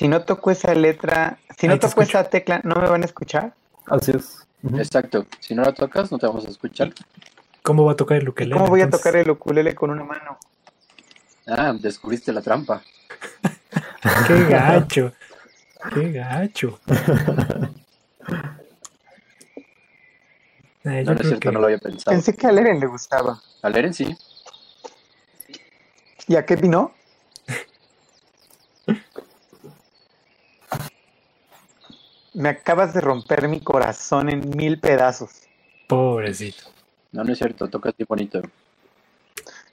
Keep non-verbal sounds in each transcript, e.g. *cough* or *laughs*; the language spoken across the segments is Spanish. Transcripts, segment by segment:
Si no toco esa letra, si no toco escucho. esa tecla, ¿no me van a escuchar? Así es. Exacto. Si no la tocas, no te vamos a escuchar. ¿Cómo va a tocar el ukelele? ¿Cómo voy a tocar el ukulele con una mano? Ah, descubriste la trampa. *laughs* ¡Qué gacho! ¡Qué gacho! *laughs* Eh, No, no es cierto, que no lo había pensado. Pensé que a Leren le gustaba. A Leren sí. ¿Y a qué vino? Me acabas de romper mi corazón en mil pedazos. pobrecito. No, no es cierto, tocas bien bonito.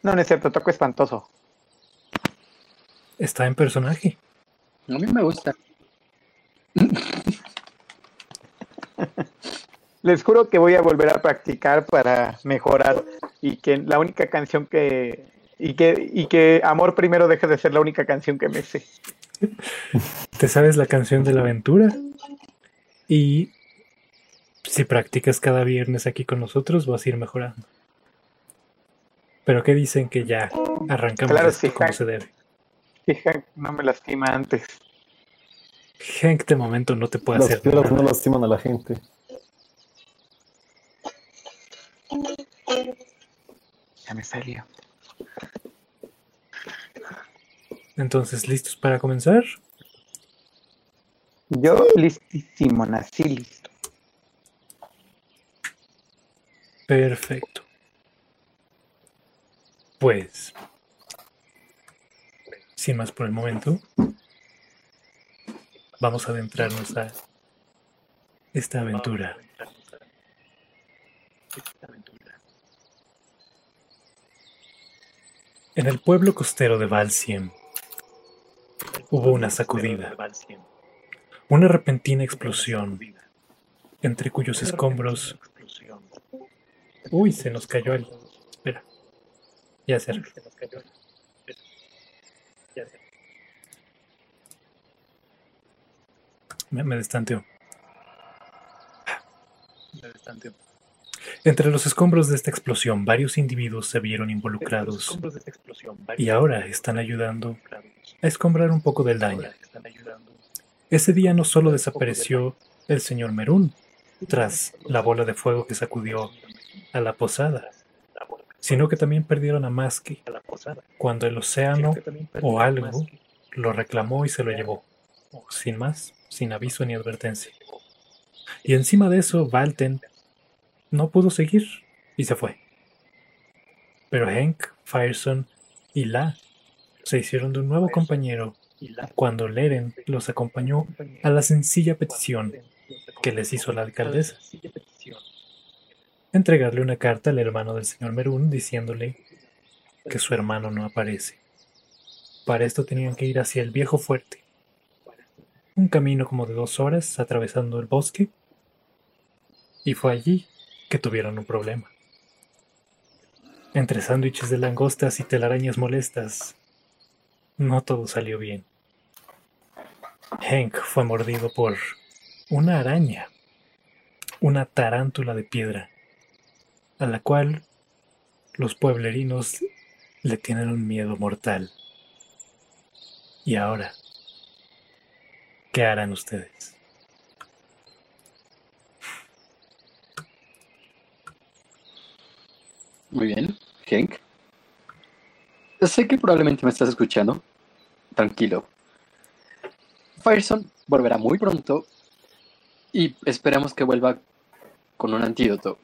No, no es cierto, toco espantoso. Está en personaje. A mí me gusta. *laughs* Les juro que voy a volver a practicar para mejorar y que la única canción que y que y que Amor primero deje de ser la única canción que me sé. *laughs* Te sabes la canción de la aventura. Y si practicas cada viernes aquí con nosotros, vas a ir mejorando. Pero ¿qué dicen que ya arrancamos Claro, esto sí, como Hank. se debe? Fija, no me lastima antes. Hank de momento no te puede Las hacer nada. no lastiman a la gente. Ya me salió. Entonces, ¿listos para comenzar? Yo listísimo, nací listo. Perfecto. Pues, sin más por el momento, vamos a adentrarnos a esta aventura. En el pueblo costero de Valsiem hubo una sacudida, una repentina explosión, entre cuyos escombros Uy, se nos cayó el. Espera. Ya se arregló. Me, me destanteó. Entre los escombros de esta explosión, varios individuos se vieron involucrados y ahora están ayudando a escombrar un poco del daño. Ese día no solo desapareció el señor Merún tras la bola de fuego que sacudió a la posada, sino que también perdieron a Maski cuando el océano o algo lo reclamó y se lo llevó, sin más, sin aviso ni advertencia. Y encima de eso, Valten no pudo seguir y se fue. Pero Hank, Fireson y La se hicieron de un nuevo compañero cuando Leren los acompañó a la sencilla petición que les hizo la alcaldesa. Entregarle una carta al hermano del señor Merún diciéndole que su hermano no aparece. Para esto tenían que ir hacia el viejo fuerte. Un camino como de dos horas atravesando el bosque. Y fue allí que tuvieron un problema. Entre sándwiches de langostas y telarañas molestas, no todo salió bien. Hank fue mordido por una araña, una tarántula de piedra, a la cual los pueblerinos le tienen un miedo mortal. Y ahora, ¿qué harán ustedes? Muy bien, Hank. Sé que probablemente me estás escuchando. Tranquilo. Fireson volverá muy pronto y esperamos que vuelva con un antídoto.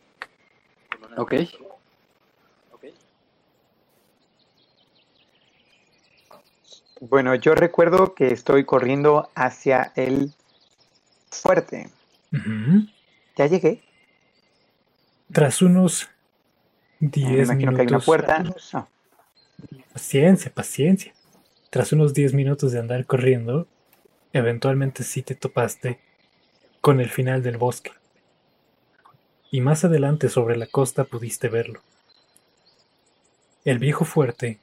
¿Ok? Bueno, yo recuerdo que estoy corriendo hacia el fuerte. Ya llegué. Tras unos Me 10 imagino que hay una minutos. puerta. No. Paciencia, paciencia. Tras unos 10 minutos de andar corriendo, eventualmente sí te topaste con el final del bosque. Y más adelante sobre la costa pudiste verlo. El viejo fuerte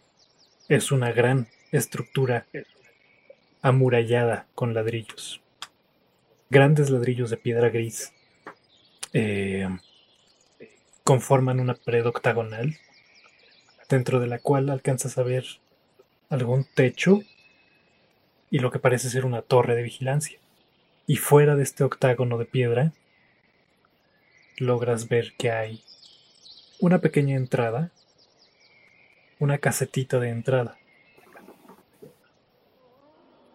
es una gran estructura amurallada con ladrillos. Grandes ladrillos de piedra gris eh, conforman una pared octagonal dentro de la cual alcanzas a ver algún techo y lo que parece ser una torre de vigilancia. Y fuera de este octágono de piedra, logras ver que hay una pequeña entrada, una casetita de entrada.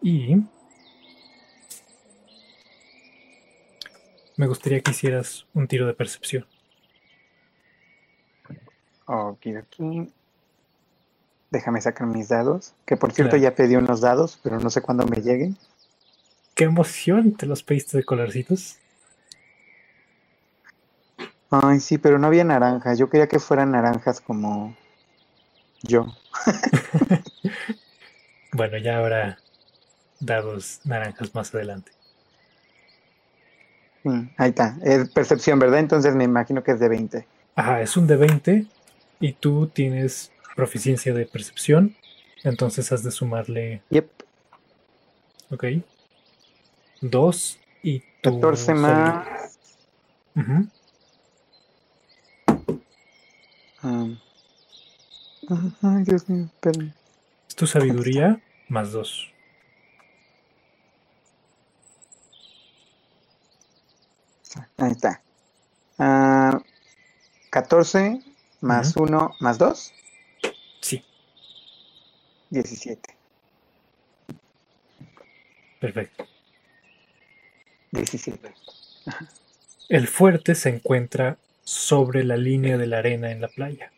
Y me gustaría que hicieras un tiro de percepción. Ok, aquí. Déjame sacar mis dados. Que por cierto Claro. ya pedí unos dados, pero no sé cuándo me lleguen. ¡Qué emoción! ¿Te los pediste de colorcitos? Ay, sí, pero no había naranjas. Yo quería que fueran naranjas como yo. *laughs* Bueno, ya habrá dados naranjas más adelante. Ahí está. Es percepción, ¿verdad? Entonces me imagino que es de 20. Ajá, es un de 20 y tú tienes proficiencia de percepción, entonces has de sumarle, Yep. ok, 2 y tu 14 más. Um, Ay, Dios mío, espérame. Es tu sabiduría más 2. Ahí está. Ah, 14 más 1 más 2, Sí, 17. perfecto. 17. El fuerte se encuentra sobre la línea de la arena en la playa.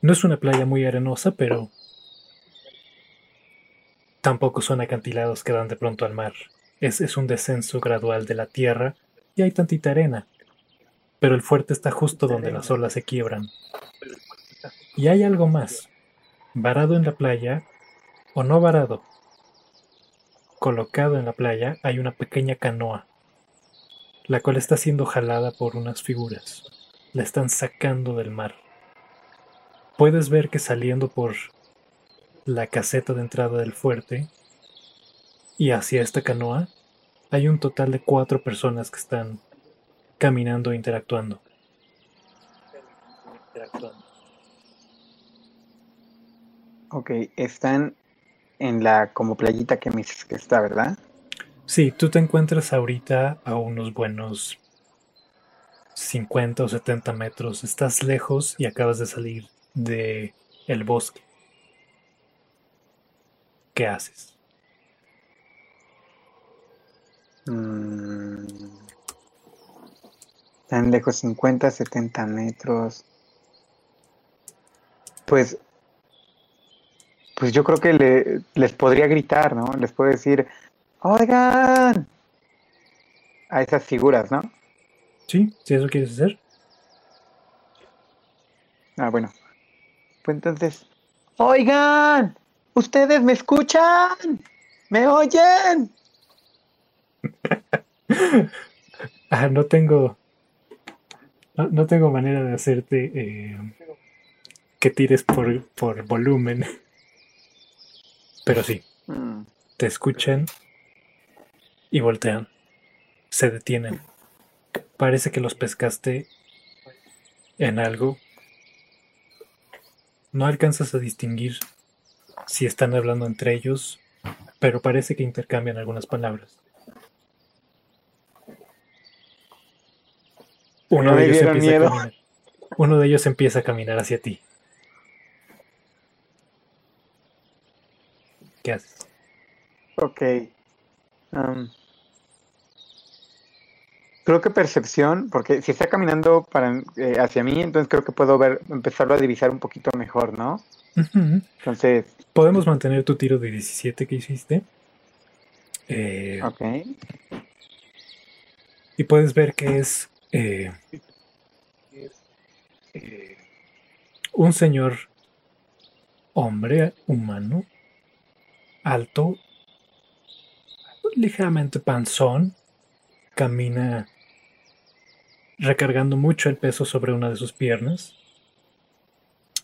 No es una playa muy arenosa, pero tampoco son acantilados que dan de pronto al mar. Es, es un descenso gradual de la tierra y hay tantita arena. Pero el fuerte está justo donde las olas se quiebran. Y hay algo más. Varado en la playa, o no varado, colocado en la playa, hay una pequeña canoa la cual está siendo jalada por unas figuras. La están sacando del mar. Puedes ver que saliendo por la caseta de entrada del fuerte y hacia esta canoa hay un total de cuatro personas que están caminando e interactuando. Ok, están en la como playita que me dices que está, ¿verdad? Sí, tú te encuentras ahorita a unos buenos 50 o 70 metros. Estás lejos y acabas de salir de el bosque. ¿Qué haces? Mm. Tan lejos, 50, 70 metros. Pues, pues yo creo que le- les podría gritar, ¿no? Les puedo decir, oigan, a esas figuras, ¿no? ¿Sí? ¿Si eso quieres hacer? Ah, bueno. Pues entonces, oigan, ustedes me escuchan, me oyen. *laughs* Ah, no tengo. No, no tengo manera de hacerte eh, que tires por, por volumen. Pero sí, Mm, te escuchan y voltean. Se detienen. Parece que los pescaste en algo. No alcanzas a distinguir si están hablando entre ellos, pero parece que intercambian algunas palabras. Uno No de, ellos empieza a miedo. caminar. Uno de ellos empieza a caminar hacia ti. ¿Qué haces? Ok. Am, creo que percepción, porque si está caminando para, eh, hacia mí, entonces creo que puedo ver, empezarlo a divisar un poquito mejor, ¿no? Entonces, Podemos mantener tu tiro de 17 que hiciste. Eh, ok. Y puedes ver que es eh, un señor hombre humano, alto, ligeramente panzón, camina recargando mucho el peso sobre una de sus piernas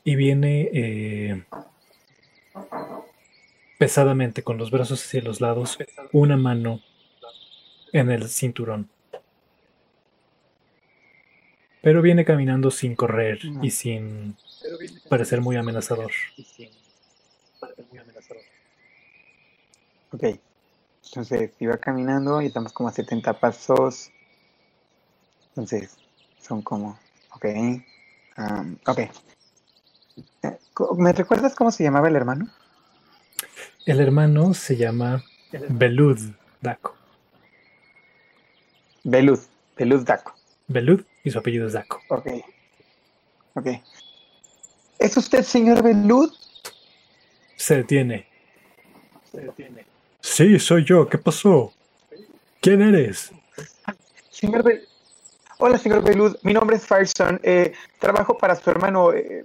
y viene eh, pesadamente con los brazos hacia los lados, una mano en el cinturón. Pero viene caminando sin correr y sin parecer muy amenazador. Ok. Entonces iba caminando y estamos como a 70 pasos. Entonces son como, ok, um, ok. ¿Me recuerdas cómo se llamaba el hermano? El hermano se llama Belud Daco. Belud, Belud Daco. Belud y su apellido es Daco. Ok, ok. ¿Es usted señor Belud? Se detiene. Sí, soy yo. ¿Qué pasó? ¿Quién eres? Señor Bel... Hola, señor Belud. Mi nombre es Fireson. Eh, trabajo para su hermano eh,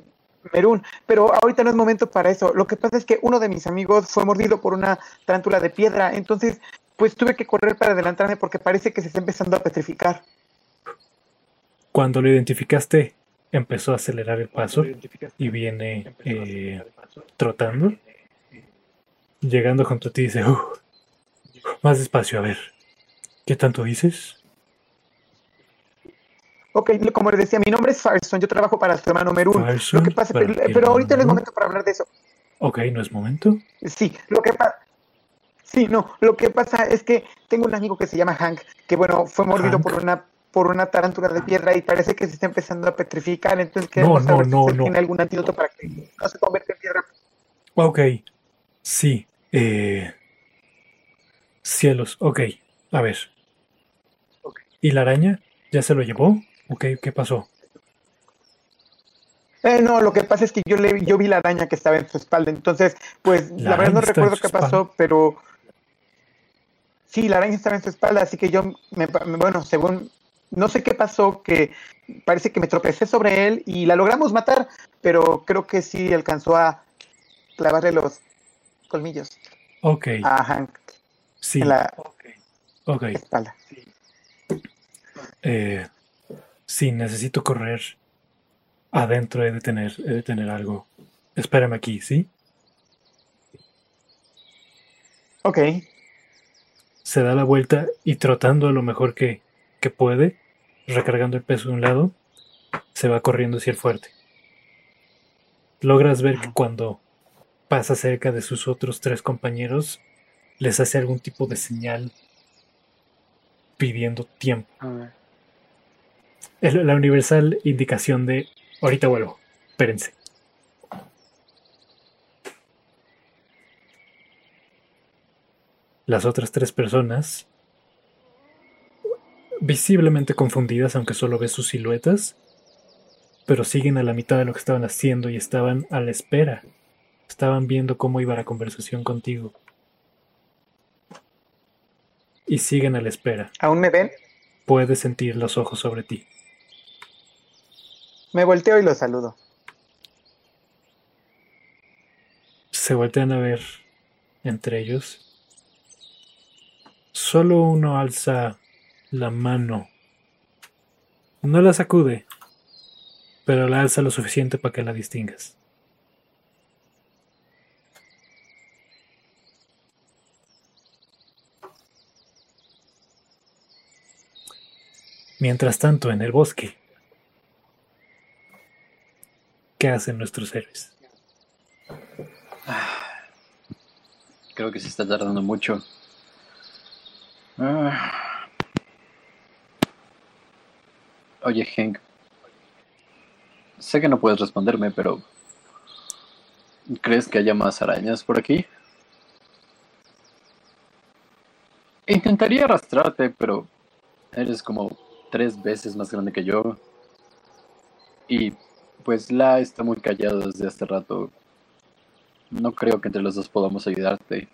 Merún, pero ahorita no es momento para eso. Lo que pasa es que uno de mis amigos fue mordido por una tarántula de piedra, entonces pues tuve que correr para adelantarme porque parece que se está empezando a petrificar. Cuando lo identificaste, empezó a acelerar el paso y viene eh, trotando. Llegando junto a ti dice, "Uh, más despacio, a ver. ¿Qué tanto dices? Ok, como le decía, mi nombre es Fireson, yo trabajo para su hermano Merún. Fireson, Lo que pasa, pero, ahorita no es momento para hablar de eso. Ok, no es momento. Sí, lo que pasa... Sí, no, lo que pasa es que tengo un amigo que se llama Hank, que bueno, fue mordido Hank. por una por una tarántula de piedra y parece que se está empezando a petrificar, entonces No, queremos no, saber no, si no. tiene algún antídoto para que no se convierta en piedra. Ok. Sí. Eh... Cielos. Ok. A ver. ¿Y la araña? ¿Ya se lo llevó? Ok, ¿qué pasó? Eh, no, lo que pasa es que yo le yo vi la araña que estaba en su espalda, entonces, pues La la, verdad no recuerdo qué pasó, pero sí, la araña estaba en su espalda, así que yo, me, pa- bueno, según, no sé qué pasó, que parece que me tropecé sobre él y la logramos matar, pero creo que sí alcanzó a clavarle los colmillos Ok. a Hank Sí. en la Ok. espalda. Eh, sí, necesito correr. Adentro he de tener, he de tener algo. Espérame aquí, ¿sí? Ok, Se da la vuelta y trotando a lo mejor que, que puede, recargando el peso de un lado, se va corriendo hacia el fuerte. Logras ver que cuando pasa cerca de sus otros tres compañeros, les hace algún tipo de señal pidiendo tiempo. Es la universal indicación de ahorita vuelvo, espérense. Las otras tres personas, visiblemente confundidas, aunque solo ves sus siluetas, pero siguen a la mitad de lo que estaban haciendo y estaban a la espera. Estaban viendo cómo iba la conversación contigo. Y siguen a la espera. ¿aún me ven? Puedes sentir los ojos sobre ti. Me volteo y lo saludo. Se voltean a ver entre ellos. Solo uno alza la mano. No la sacude, pero la alza lo suficiente para que la distingas. Mientras tanto, en el bosque, ¿qué hacen nuestros héroes? Creo que se está tardando mucho. Ah. Oye, Hank. Sé que no puedes responderme, pero... ¿Crees que haya más arañas por aquí? Intentaría arrastrarte, pero eres como tres veces más grande que yo. Y pues La está muy callado desde hace rato. No creo que entre los dos podamos ayudarte.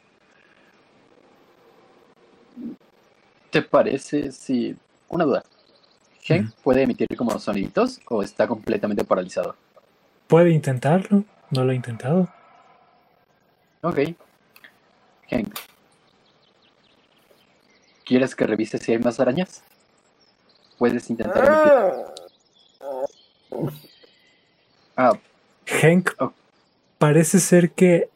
¿Te parece si... Una duda. ¿Hank Ujú. puede emitir como soniditos o está completamente paralizado? Puede intentarlo, no lo ha intentado. Ok. Hank. ¿Quieres que revise si hay más arañas? Puedes intentar. Ah, Hank Oh. parece ser que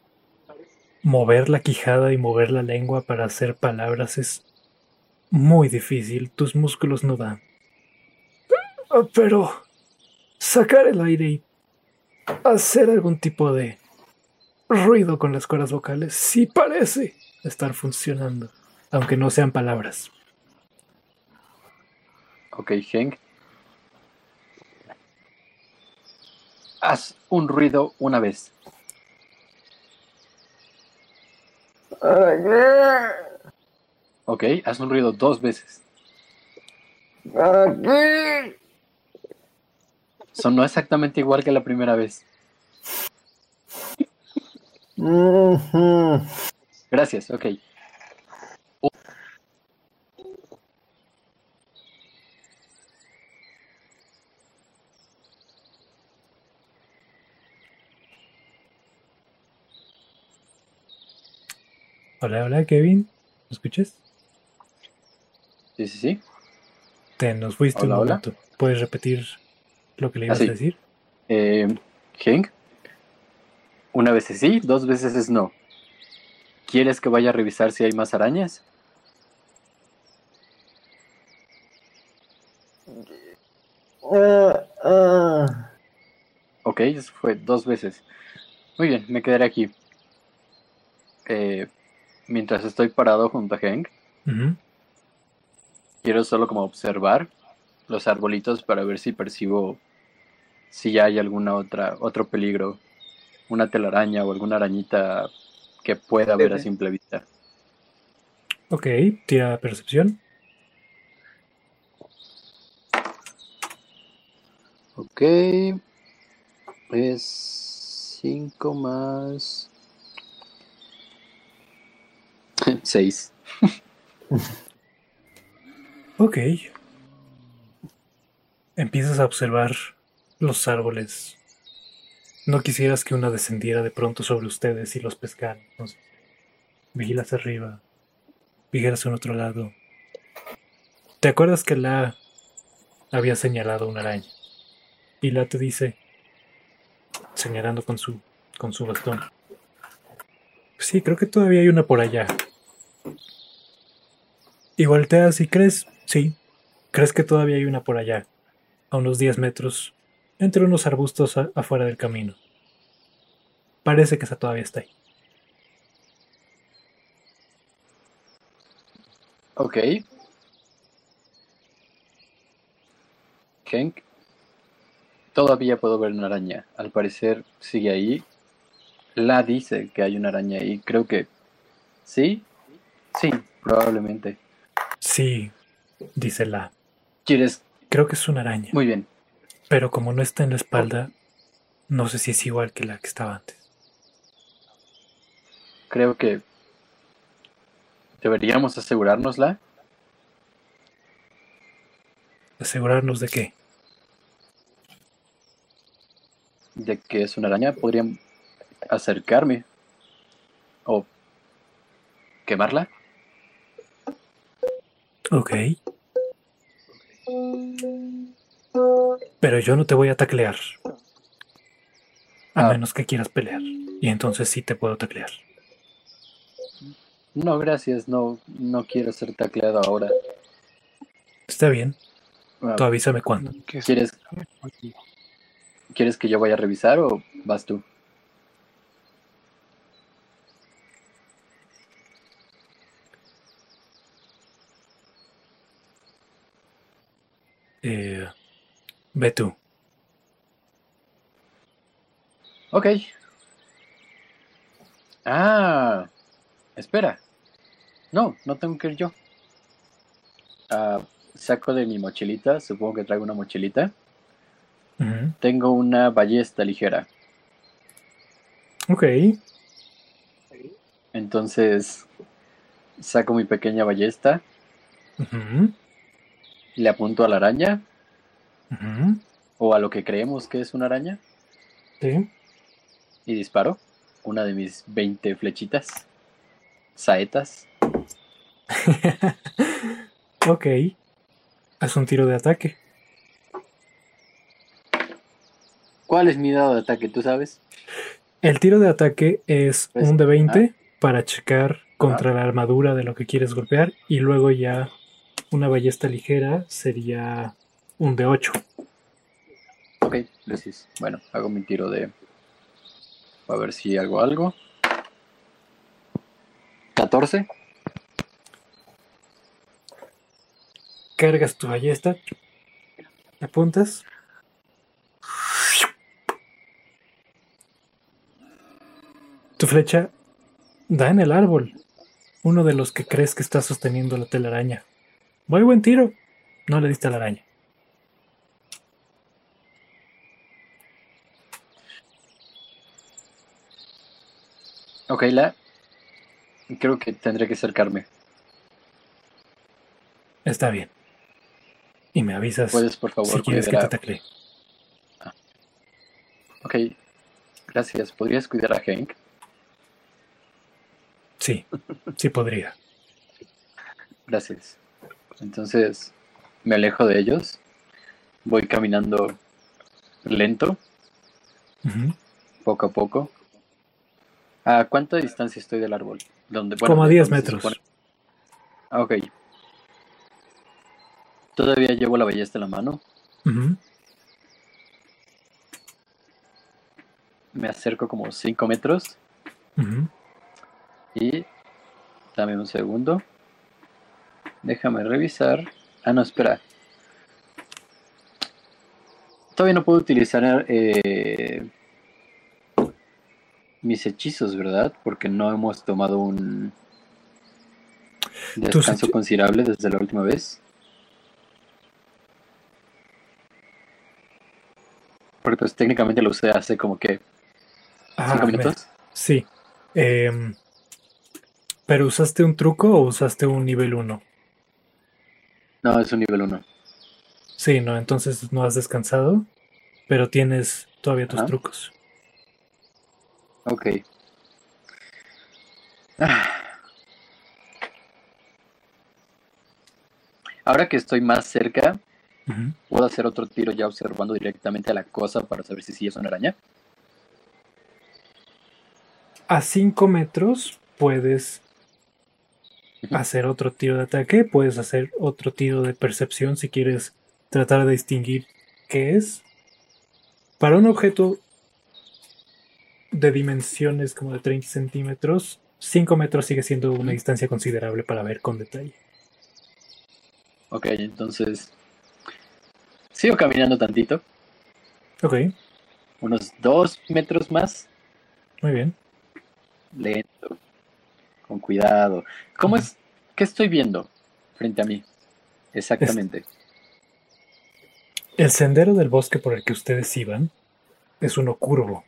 mover la quijada y mover la lengua para hacer palabras es muy difícil. Tus músculos no dan. Ah, Pero sacar el aire y hacer algún tipo de ruido con las cuerdas vocales sí parece estar funcionando. aunque no sean palabras. Ok, Hank. Haz un ruido una vez. Ok, haz un ruido dos veces. Sonó exactamente igual que la primera vez. Gracias, ok. Hola, hola, Kevin. ¿Me escuchas? Sí, sí, sí. Te nos fuiste Hola, un hola. momento. ¿Puedes repetir lo que le Ah, ibas sí. a decir? Eh, Hank. Una vez es sí, dos veces es no. ¿Quieres que vaya a revisar si hay más arañas? Ok, eso fue dos veces. Muy bien, me quedaré aquí. Eh, mientras estoy parado junto a Hank, quiero solo como observar los arbolitos para ver si percibo si ya hay alguna otra otro peligro, una telaraña o alguna arañita que pueda ver a simple vista. Ok, tira percepción. Ok. Es 5 más *laughs* 6. Ok. Empiezas a observar los árboles. No quisieras que una descendiera de pronto sobre ustedes y los pescara. Vigilas arriba. Vigilas en otro lado. ¿Te acuerdas que la había señalado una araña? Y la te dice, señalando con su, con su bastón. Sí, creo que todavía hay una por allá. Y volteas y crees, sí, crees que todavía hay una por allá, a unos 10 metros, entre unos arbustos afuera del camino. Parece que esa todavía está ahí. Ok. Hank. Todavía puedo ver una araña. Al parecer sigue ahí. La dice que hay una araña ahí. Creo que... ¿Sí? Sí, probablemente. Sí, dice la. ¿Quieres? Creo que es una araña, Muy bien. pero como no está en la espalda, no sé si es igual que la que estaba antes. Creo que... Deberíamos asegurárnosla. Asegurarnos de que de que es una araña, podrían acercarme o quemarla. Ok. Pero yo no te voy a taclear. A Ah. menos que quieras pelear. Y entonces sí te puedo taclear. No, gracias, no, no quiero ser tacleado ahora. Está bien. Ah, Tú avísame cuándo. ¿Quieres, ¿Quieres que yo vaya a revisar o vas tú? Eh, ve tú. Ok. Ah, espera. No, no tengo que ir yo. Ah, saco de mi mochilita, supongo que traigo una mochilita. Tengo una ballesta ligera. Ok. Entonces, saco mi pequeña ballesta, Ujú. le apunto a la araña, o a lo que creemos que es una araña, Sí. y disparo una de mis 20 flechitas, saetas. *laughs* ok. Haz un tiro de ataque. ¿Cuál es mi dado de ataque? ¿Tú sabes? El tiro de ataque es Pues, un de 20 para checar contra Ah. la armadura de lo que quieres golpear. Y luego ya una ballesta ligera sería un de 8. Ok, gracias. Bueno, hago mi tiro de... A ver si hago algo. 14. cargas tu ballesta, apuntas. Tu flecha da en el árbol, uno de los que crees que está sosteniendo la telaraña. Muy buen tiro. No le diste a la araña. Ok, la. Creo que tendré que acercarme. Está bien. Y me avisas Puedes, por favor, si quieres que te a- tacle. Ok, gracias. ¿Podrías cuidar a Hank? Sí, sí podría. Gracias. Entonces, me alejo de ellos. Voy caminando lento, poco a poco. ¿A cuánta distancia estoy del árbol? Donde, Como a de 10 donde se metros. Ah, ok. Todavía llevo la ballesta en la mano. Me acerco como 5 metros y dame un segundo. Déjame revisar. Ah, no, espera. Todavía no puedo utilizar eh, mis hechizos, ¿verdad? Porque no hemos tomado un descanso considerable desde la última vez. Porque pues técnicamente lo usé hace como que Ah, 5 me- minutos. Sí. Em, ¿Pero usaste un truco o usaste un nivel 1? No, es un nivel 1. Sí, no, entonces no has descansado, pero tienes todavía tus Ajá. trucos. Ok. Ah. Ahora que estoy más cerca. ¿puedo hacer otro tiro ya observando directamente a la cosa para saber si sí es una araña? A 5 metros puedes. Hacer otro tiro de ataque, puedes hacer otro tiro de percepción si quieres tratar de distinguir qué es. Para un objeto de dimensiones como de 30 centímetros, 5 metros sigue siendo una distancia considerable para ver con detalle. Ok, entonces sigo caminando tantito, Ok, unos dos metros más, muy bien. lento, con cuidado. ¿Cómo es? ¿Qué estoy viendo frente a mí? Exactamente. El sendero del bosque por el que ustedes iban es uno curvo.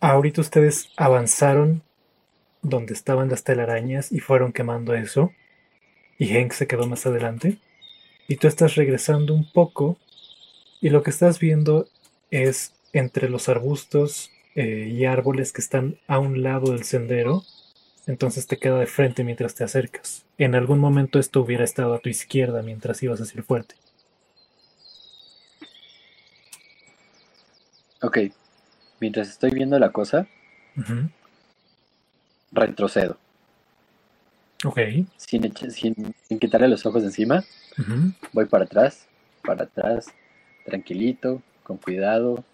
Ahorita ustedes avanzaron donde estaban las telarañas y fueron quemando eso. Y Hank se quedó más adelante. Y tú estás regresando un poco. Y lo que estás viendo es entre los arbustos eh, y árboles que están a un lado del sendero. Entonces te queda de frente mientras te acercas. En algún momento esto hubiera estado a tu izquierda mientras ibas hacia el fuerte. Ok, mientras estoy viendo la cosa, retrocedo. Ok. sin, echa- sin, sin quitarle los ojos de encima, voy para atrás, para atrás, tranquilito, con cuidado,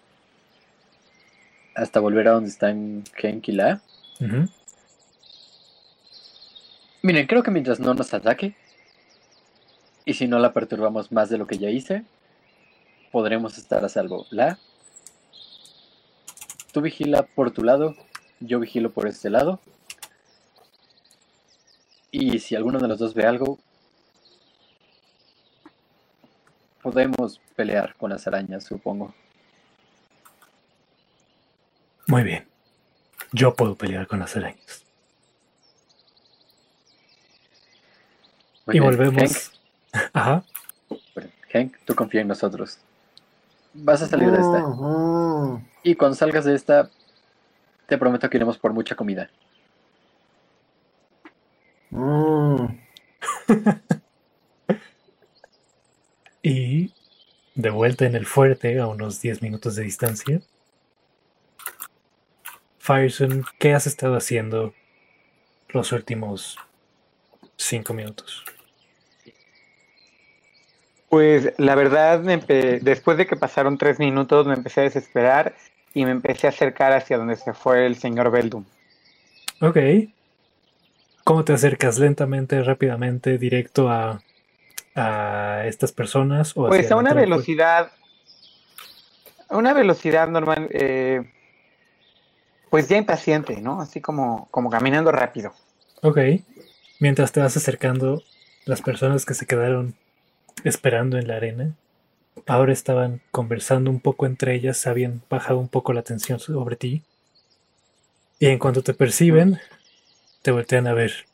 hasta volver a donde están Henk y La. Ujú. Miren, creo que mientras no nos ataque, y si no la perturbamos más de lo que ya hice, podremos estar a salvo. La, tú vigila por tu lado, yo vigilo por este lado. Y si alguno de los dos ve algo, podemos pelear con las arañas, supongo. Muy bien. Yo puedo pelear con las arañas. Muy y bien, volvemos. *laughs* Ajá. Hank, Hank, tú confía en nosotros. Vas a salir de esta. Y cuando salgas de esta, te prometo que iremos por mucha comida. Mm. *laughs* Y de vuelta en el fuerte, a unos 10 minutos de distancia. Fireson, ¿qué has estado haciendo los últimos 5 minutos? Pues la verdad, después de que pasaron tres minutos, me empecé a desesperar y me empecé a acercar hacia donde se fue el señor Beldum. Ok. ¿Cómo te acercas lentamente, rápidamente, directo a, a estas personas? O Pues a una velocidad, a una velocidad normal, eh, pues ya impaciente, ¿no? Así como, como caminando rápido. Ok. Mientras te vas acercando, las personas que se quedaron esperando en la arena, ahora estaban conversando un poco entre ellas, habían bajado un poco la tensión sobre ti. Y en cuanto te perciben, te voltean a ver.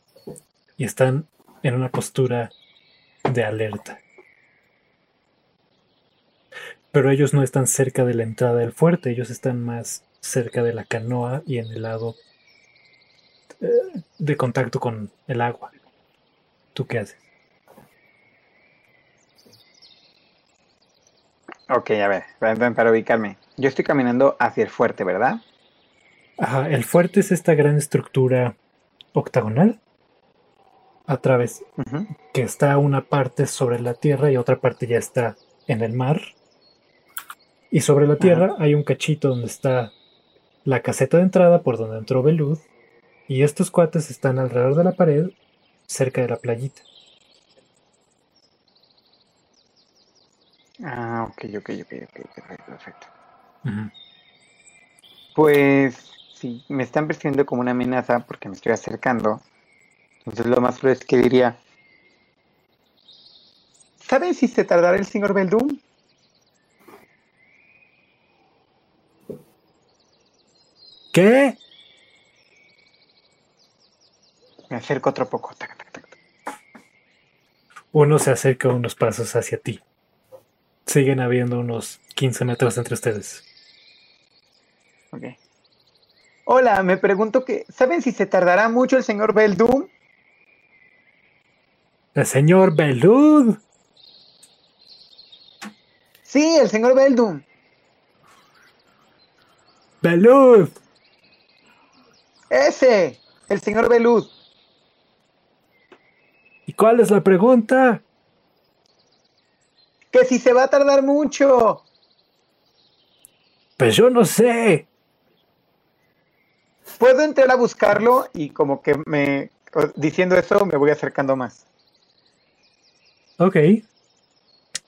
Y están en una postura de alerta. Pero ellos no están cerca de la entrada del fuerte, ellos están más cerca de la canoa y en el lado eh, de contacto con el agua. ¿Tú qué haces? Ok, a ver, para, para ubicarme. Yo estoy caminando hacia el fuerte, ¿verdad? Ajá, el fuerte es esta gran estructura octagonal a través que está una parte sobre la tierra y otra parte ya está en el mar. Y sobre la tierra hay un cachito donde está la caseta de entrada por donde entró Belud. Y estos cuates están alrededor de la pared, cerca de la playita. Ah, ok, ok, ok, ok, perfecto, perfecto. Pues si me están percibiendo como una amenaza porque me estoy acercando, entonces lo más probable es que diría, ¿saben si se tardará el señor Beldum? ¿Qué? Me acerco otro poco. tac, tac, tac. Uno se acerca unos pasos hacia ti. Siguen habiendo unos 15 metros entre ustedes. Ok. Hola, me pregunto que, ¿saben si se tardará mucho el señor Beldum? El señor Belud. Sí, el señor Beldum. Belud. Ese, el señor Belud. ¿Y cuál es la pregunta? Que si se va a tardar mucho. Pues yo no sé. Puedo entrar a buscarlo y como que me, diciendo eso, me voy acercando más. Ok.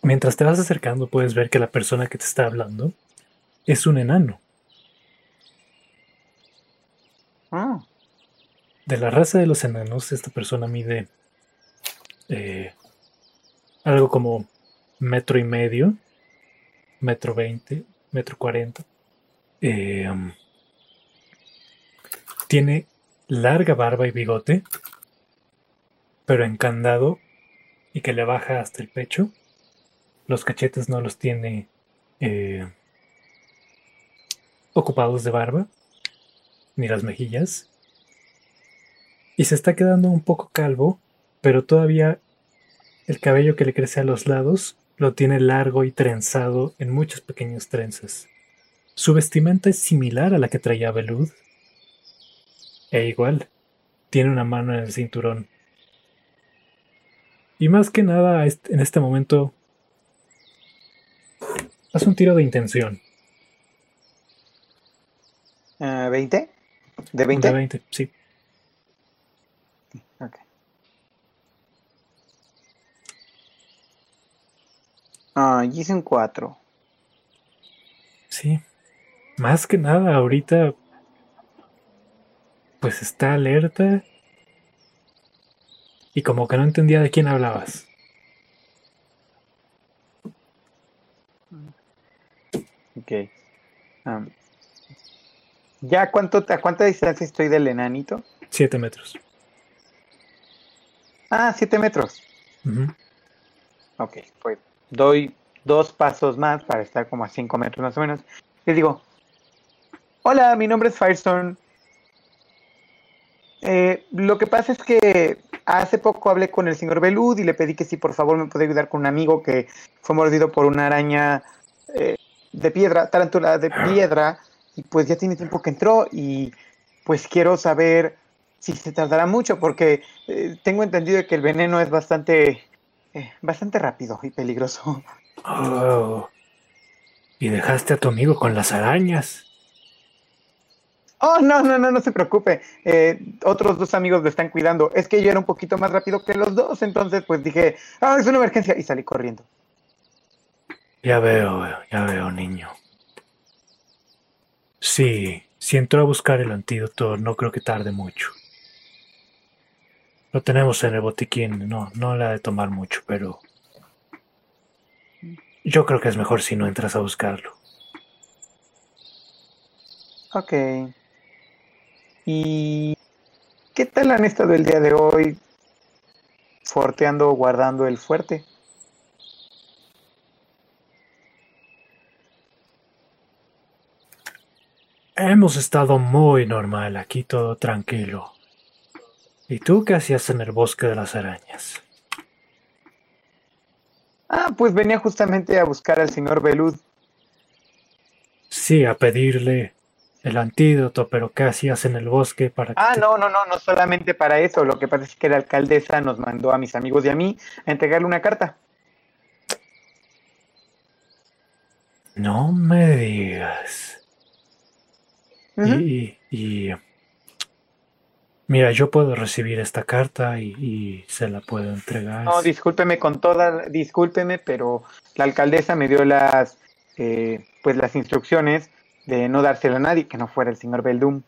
Mientras te vas acercando, puedes ver que la persona que te está hablando es un enano. Ah, De la raza de los enanos, esta persona mide eh, algo como metro y medio, metro veinte, metro cuarenta. Eh, um, tiene larga barba y bigote, pero encandado y que le baja hasta el pecho. Los cachetes no los tiene eh, ocupados de barba, ni las mejillas. Y se está quedando un poco calvo, pero todavía el cabello que le crece a los lados lo tiene largo y trenzado en muchas pequeñas trenzas. Su vestimenta es similar a la que traía Belud. E igual, tiene una mano en el cinturón. Y más que nada, en este momento, haz un tiro de intención. ah, ¿20? ¿De Un 20? de 20, sí. Ok. Ah, un 4. Sí. Más que nada, ahorita. Pues está alerta. Y como que no entendía de quién hablabas. Ok. Am, ¿Ya cuánto, a cuánta distancia estoy del enanito? Siete metros. Ah, 7 metros. Ujú. Ok, pues doy dos pasos más para estar como a 5 metros más o menos. Les digo, hola, mi nombre es Firestone. Eh, lo que pasa es que hace poco hablé con el señor Belud y le pedí que si por favor me puede ayudar con un amigo que fue mordido por una araña eh, de piedra, tarántula de piedra, y pues ya tiene tiempo que entró y pues quiero saber si se tardará mucho porque eh, tengo entendido que el veneno es bastante eh, bastante rápido y peligroso. Oh. Y dejaste a tu amigo con las arañas. Oh, no, no, no, no se preocupe. Eh, otros dos amigos lo están cuidando. Es que yo era un poquito más rápido que los dos, entonces pues dije, ah, es una emergencia y salí corriendo. Ya veo, ya veo, niño. Sí, si entró a buscar el antídoto, no creo que tarde mucho. Lo tenemos en el botiquín, no, no le ha de tomar mucho, pero yo creo que es mejor si no entras a buscarlo. Ok. ¿Y qué tal han estado el día de hoy forteando o guardando el fuerte? Hemos estado muy normal, aquí todo tranquilo. ¿Y tú qué hacías en el bosque de las arañas? Ah, pues venía justamente a buscar al señor Belud. Sí, a pedirle el antídoto, pero ¿qué hacías en el bosque para que Ah, te- no, no, no, no solamente para eso. Lo que pasa es que la alcaldesa nos mandó a mis amigos y a mí a entregarle una carta. No me digas. Y, y- y- Mira, yo puedo recibir esta carta y, y se la puedo entregar. No, discúlpeme con toda, discúlpeme, pero la alcaldesa me dio las, eh, pues las instrucciones de no dársela a nadie que no fuera el señor Beldum.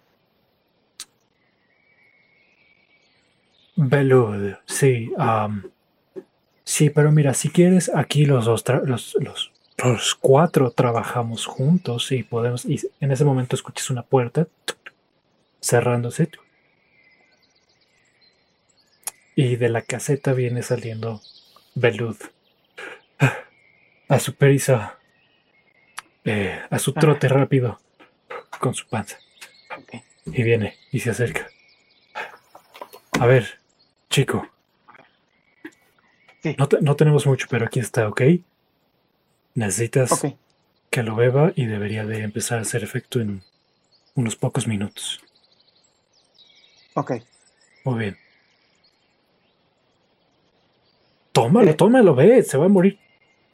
Belud, sí. sí, pero mira, si quieres, aquí los dos, los, los, los cuatro trabajamos juntos y podemos. Y en ese momento escuchas una puerta cerrándose. Y de la caseta viene saliendo Belud. A su prisa. eh, a su trote rápido. Con su panza. Y viene y se acerca. A ver, chico. Sí. No, te- no tenemos mucho, pero aquí está, ¿ok? Necesitas que lo beba y debería de empezar a hacer efecto en unos pocos minutos. ok. Muy bien. Tómalo, Eh. tómalo, ve, se va a morir.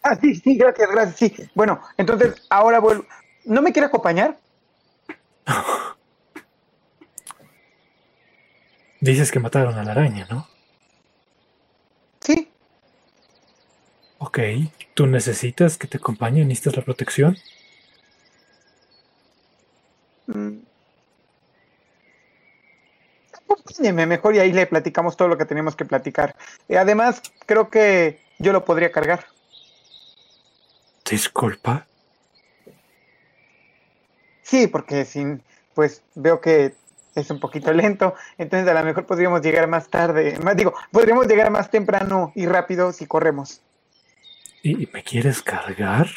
Ah, sí, sí, gracias, gracias, sí. Bueno, entonces ahora vuelvo. ¿No me quiere acompañar? *laughs* Dices que mataron a la araña, ¿no? Sí. Ok. ¿Tú necesitas que te acompañe? ¿Necesitas la protección? Mm. Acompáñeme mejor y ahí le platicamos todo lo que tenemos que platicar. Y además, creo que yo lo podría cargar. Disculpa. Sí, porque sin, pues veo que es un poquito lento, entonces a lo mejor podríamos llegar más tarde, más digo, podríamos llegar más temprano y rápido si corremos. ¿Y me quieres cargar?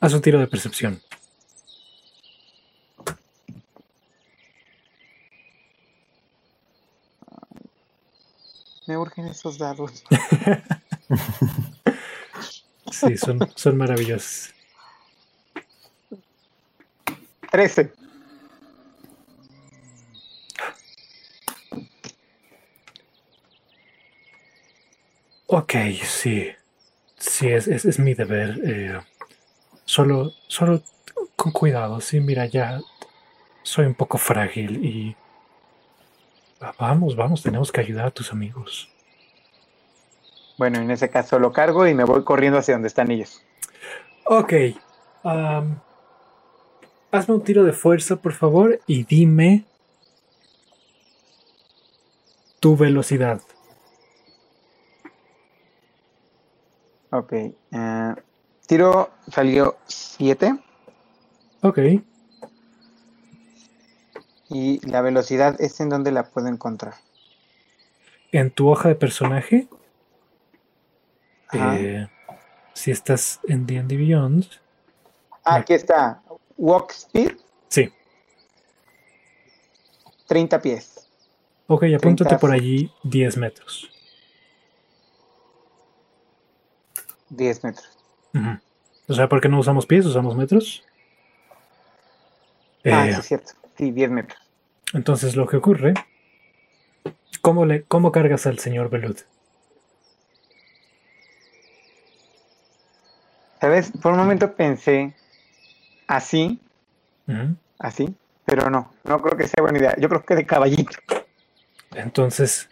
Haz un tiro de percepción. Me urgen esos dados. *laughs* Sí, son, son maravillosos. 13. Ok, sí. Sí, es, es, es mi deber. eh, solo, solo con cuidado. Sí, mira, ya soy un poco frágil y... Ah, Vamos, vamos, tenemos que ayudar a tus amigos. Bueno, en ese caso lo cargo y me voy corriendo hacia donde están ellos. Ok. hazme un tiro de fuerza, por favor, y dime tu velocidad. Ok. eh, tiro salió 7 Ok. y la velocidad es en donde la puedo encontrar. En tu hoja de personaje, eh, si estás en D&D Beyond, Ah, aquí está. Walk speed, sí. 30 pies. Ok, apúntate 30. por allí 10 metros. 10 metros. O sea, ¿por qué no usamos pies? ¿Usamos metros? Ah, Eh, sí, es cierto. Sí, 10 metros. Entonces lo que ocurre, ¿cómo, le, cómo cargas al señor Belud? ¿Sabes? Por un momento pensé así, así, pero no, no creo que sea buena idea. Yo creo que de caballito. Entonces,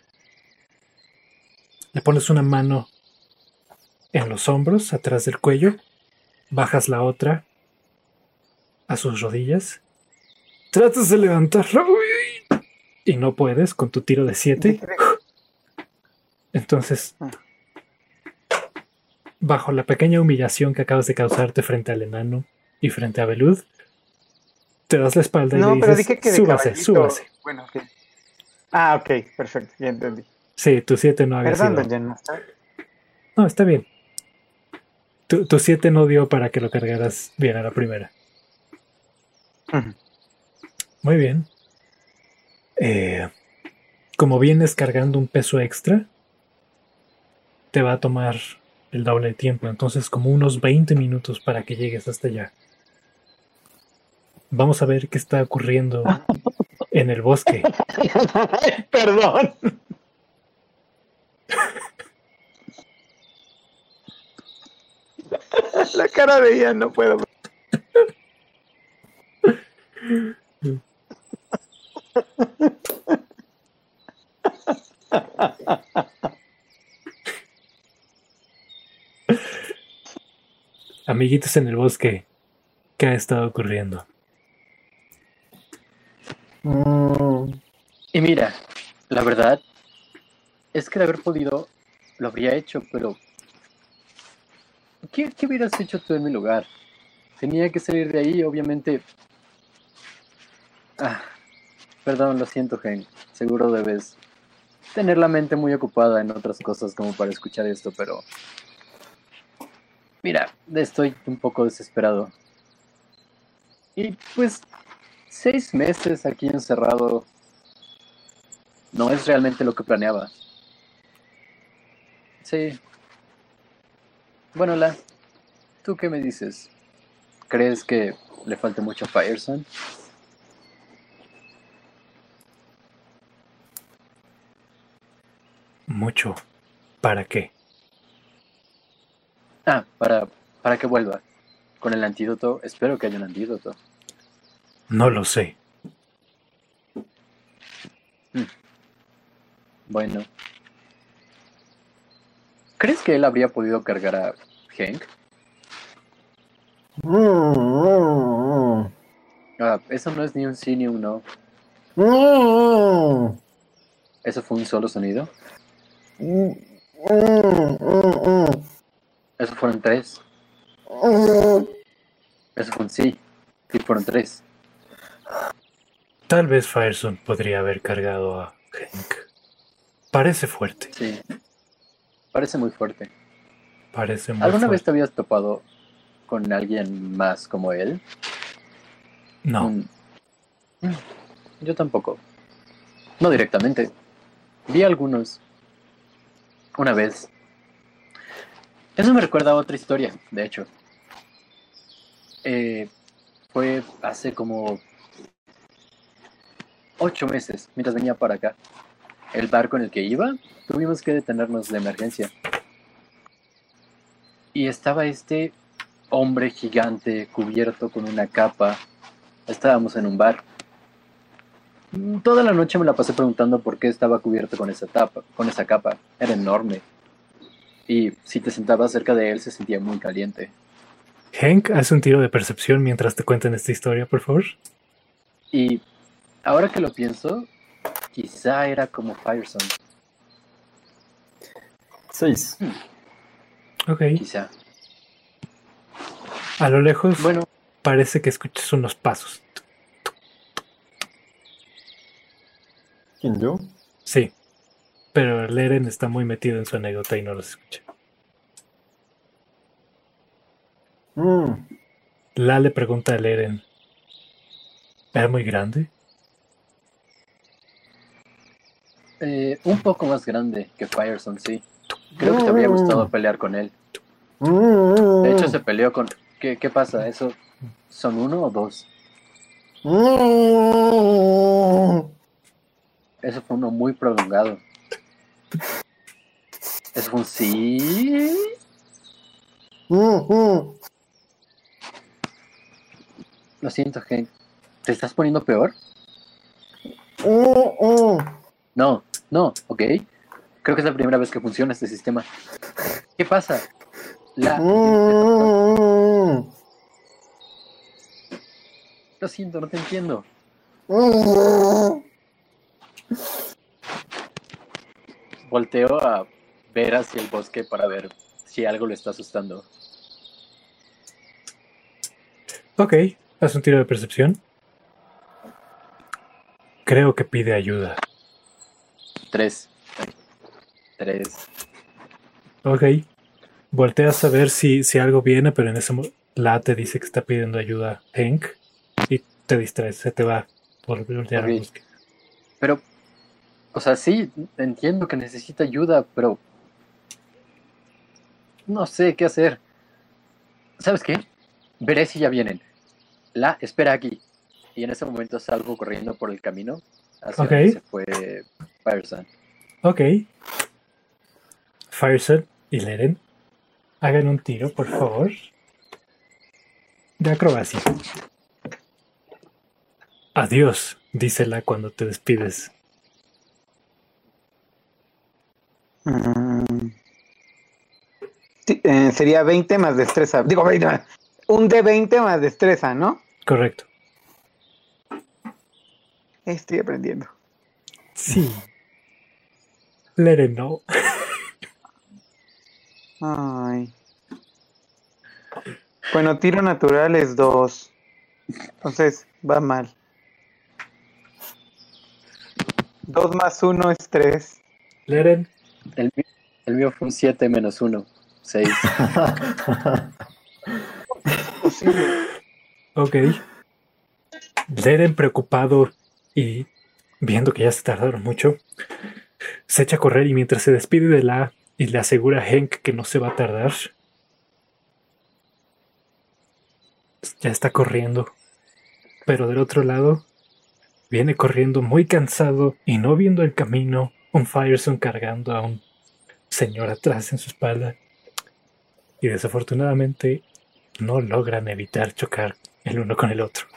le pones una mano en los hombros, atrás del cuello, bajas la otra a sus rodillas, tratas de levantarla y no puedes con tu tiro de 7. Entonces, bajo la pequeña humillación que acabas de causarte frente al enano y frente a Belud, te das la espalda y No, le pero dices, dije que de súbase, caballito. súbase. Bueno, sí. Ah, ok, perfecto, ya entendí. Sí, tu 7 no había Perdón, sido. No, está bien. Tu 7 no dio para que lo cargaras bien a la primera. Muy bien. Eh, como vienes cargando un peso extra, te va a tomar el doble de tiempo. Entonces, como unos 20 minutos para que llegues hasta allá. Vamos a ver qué está ocurriendo *laughs* en el bosque. *laughs* Perdón. *laughs* La cara de ella no puedo. Amiguitos en el bosque, ¿qué ha estado ocurriendo? Mm, Y mira, la verdad es que de haber podido, lo habría hecho, pero... ¿Qué, hubieras hecho tú en mi lugar? Tenía que salir de ahí, obviamente... Ah, perdón, lo siento, Hank. Seguro debes tener la mente muy ocupada en otras cosas como para escuchar esto, pero... Mira, estoy un poco desesperado. Y pues, seis meses aquí encerrado no es realmente lo que planeaba. Sí. Bueno, La, ¿tú qué me dices? ¿Crees que le falte mucho a Fireson? Mucho. ¿Para qué? Ah, para, para que vuelva. Con el antídoto, espero que haya un antídoto. No lo sé. Bueno. ¿Crees que él habría podido cargar a Hank? Ah, eso no es ni un sí ni un no. ¿Eso fue un solo sonido? Eso fueron tres. Eso fue un sí. Sí, fueron tres. Tal vez Fireson podría haber cargado a Hank. Parece fuerte. Sí. Parece muy fuerte. Parece muy ¿Alguna vez te habías topado con alguien más como él? No. Mm. Mm, Yo tampoco. No directamente. Vi algunos. Una vez. Eso me recuerda a otra historia, de hecho. Eh, fue hace como ocho meses, mientras venía para acá. El barco en el que iba, tuvimos que detenernos de emergencia. Y estaba este hombre gigante cubierto con una capa Estábamos en un bar. Toda la noche me la pasé preguntando por qué estaba cubierto con esa tapa, con esa capa. Era enorme. Y si te sentabas cerca de él se sentía muy caliente. Hank, haz un tiro de percepción mientras te cuenten esta historia, por favor. Y ahora que lo pienso, quizá era como Fireson. Seis. Ok. Quizá. A lo lejos Bueno, parece que escuchas unos pasos. ¿Quién yo? Sí. Pero Leren está muy metido en su anécdota y no los escucha. Mm, La le pregunta a Leren. ¿Era muy grande? Eh, un poco más grande que Fireson, sí. Creo que te habría gustado pelear con él. mm, De hecho, se peleó con... ¿Qué, qué pasa? ¿Eso son uno o dos? mm, Eso fue uno muy prolongado. Eso fue un sí. Mm, mm. Lo siento, Hank. ¿Te estás poniendo peor? Mm, mm. No, no, ok. Creo que es la primera vez que funciona este sistema. ¿Qué pasa? La... Mm, Lo siento, no te entiendo. mm. Volteo a ver hacia el bosque para ver si algo le está asustando. Ok, haz un tiro de percepción. Creo que pide ayuda. Tres. Tres. Ok. Volteas a ver si, si algo viene, pero en ese mo- la te dice que está pidiendo ayuda Hank y te distraes, se te va por voltear al Ok. bosque. Pero, o sea, sí, entiendo que necesita ayuda, pero no sé qué hacer. ¿Sabes qué? Veré si ya vienen. La espera aquí. Y en ese momento salgo corriendo por el camino hacia Ok. donde se fue Fireson. Ok. Fireson y Leren, hagan un tiro, por favor. De acrobacia. Adiós, dísela cuando te despides. Mm. Sí, eh, sería 20 más destreza. Digo, 20 más- un de 20 más destreza, ¿no? Correcto. Estoy aprendiendo. Sí. Leren, no. Ay. Bueno, tiro natural es 2. Entonces, va mal. 2 más 1 es 3. Leren, El, el mío fue un 7 menos 1. 6. *laughs* ok. Leren, preocupado y viendo que ya se tardaron mucho, se echa a correr y mientras se despide de la y le asegura a Hank que no se va a tardar, ya está corriendo. Pero del otro lado, viene corriendo muy cansado y no viendo el camino, un Fireson cargando a un señor atrás en su espalda. Y desafortunadamente no logran evitar chocar el uno con el otro.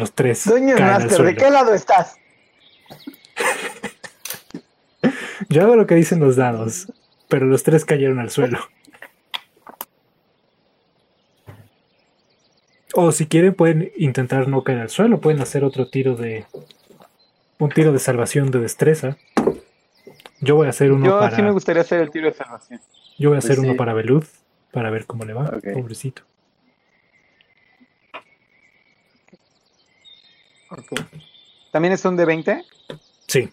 Los tres al Master, ¿de qué lado estás? Yo hago lo que dicen los dados, pero los tres cayeron al suelo. O si quieren pueden intentar no caer al suelo, pueden hacer otro tiro de un tiro de salvación de destreza. Yo voy a hacer uno Yo para sí me gustaría hacer el tiro de salvación. yo voy a Pues hacer uno sí. para Belud para ver cómo le va, pobrecito. ¿También es un de 20? Sí,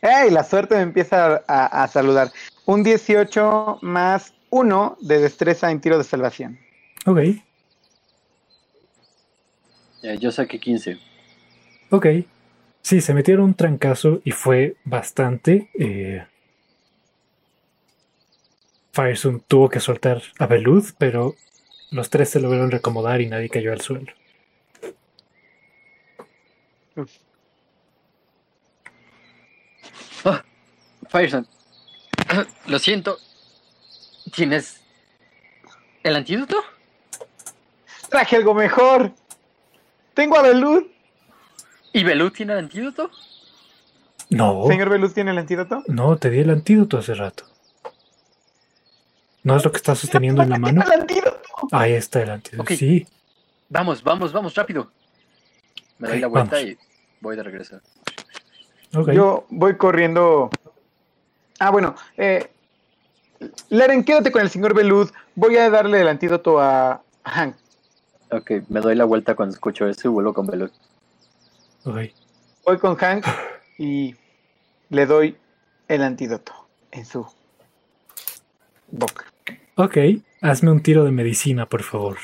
¡Ey! La suerte me empieza a, a saludar. Un 18 más 1 de destreza en tiro de salvación. ok, Eh, yo saqué 15. ok. Sí, se metieron un trancazo y fue bastante. Eh... Firesun tuvo que soltar a Belud, pero los tres se lograron recomodar y nadie cayó al suelo. Fireson. *coughs* Lo siento. ¿Tienes el antídoto? ¡Traje algo mejor! ¡Tengo a Belud! ¿Y Belú tiene el antídoto? No, ¿Señor Belud tiene el antídoto? no, te di el antídoto hace rato. ¿No es lo que estás sosteniendo en la mano? *laughs* ¡El antídoto! Ahí está el antídoto. Sí, Vamos, vamos, vamos, rápido. Me doy la vuelta vamos. y voy de regreso. Yo voy corriendo. Ah, bueno. Eh, Leren, quédate con el señor Belud. Voy a darle el antídoto a Hank. Ok, me doy la vuelta cuando escucho eso y vuelvo con Belú. ok. Voy con Hank y le doy el antídoto en su boca. Ok, hazme un tiro de medicina, por favor.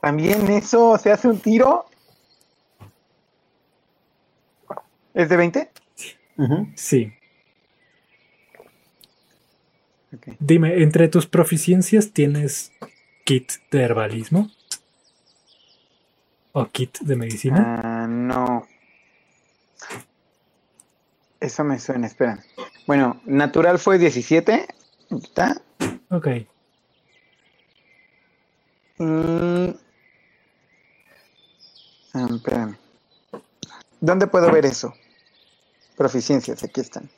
También eso se hace un tiro. ¿Es de 20? Ujú. Sí. Dime, entre tus proficiencias tienes kit de herbalismo o kit de medicina. Ah, no. Eso me suena, espera. Bueno, natural fue 17. ¿Está? Ok. Mm. Ah, espérame. ¿Dónde puedo ver eso? Proficiencias, aquí están.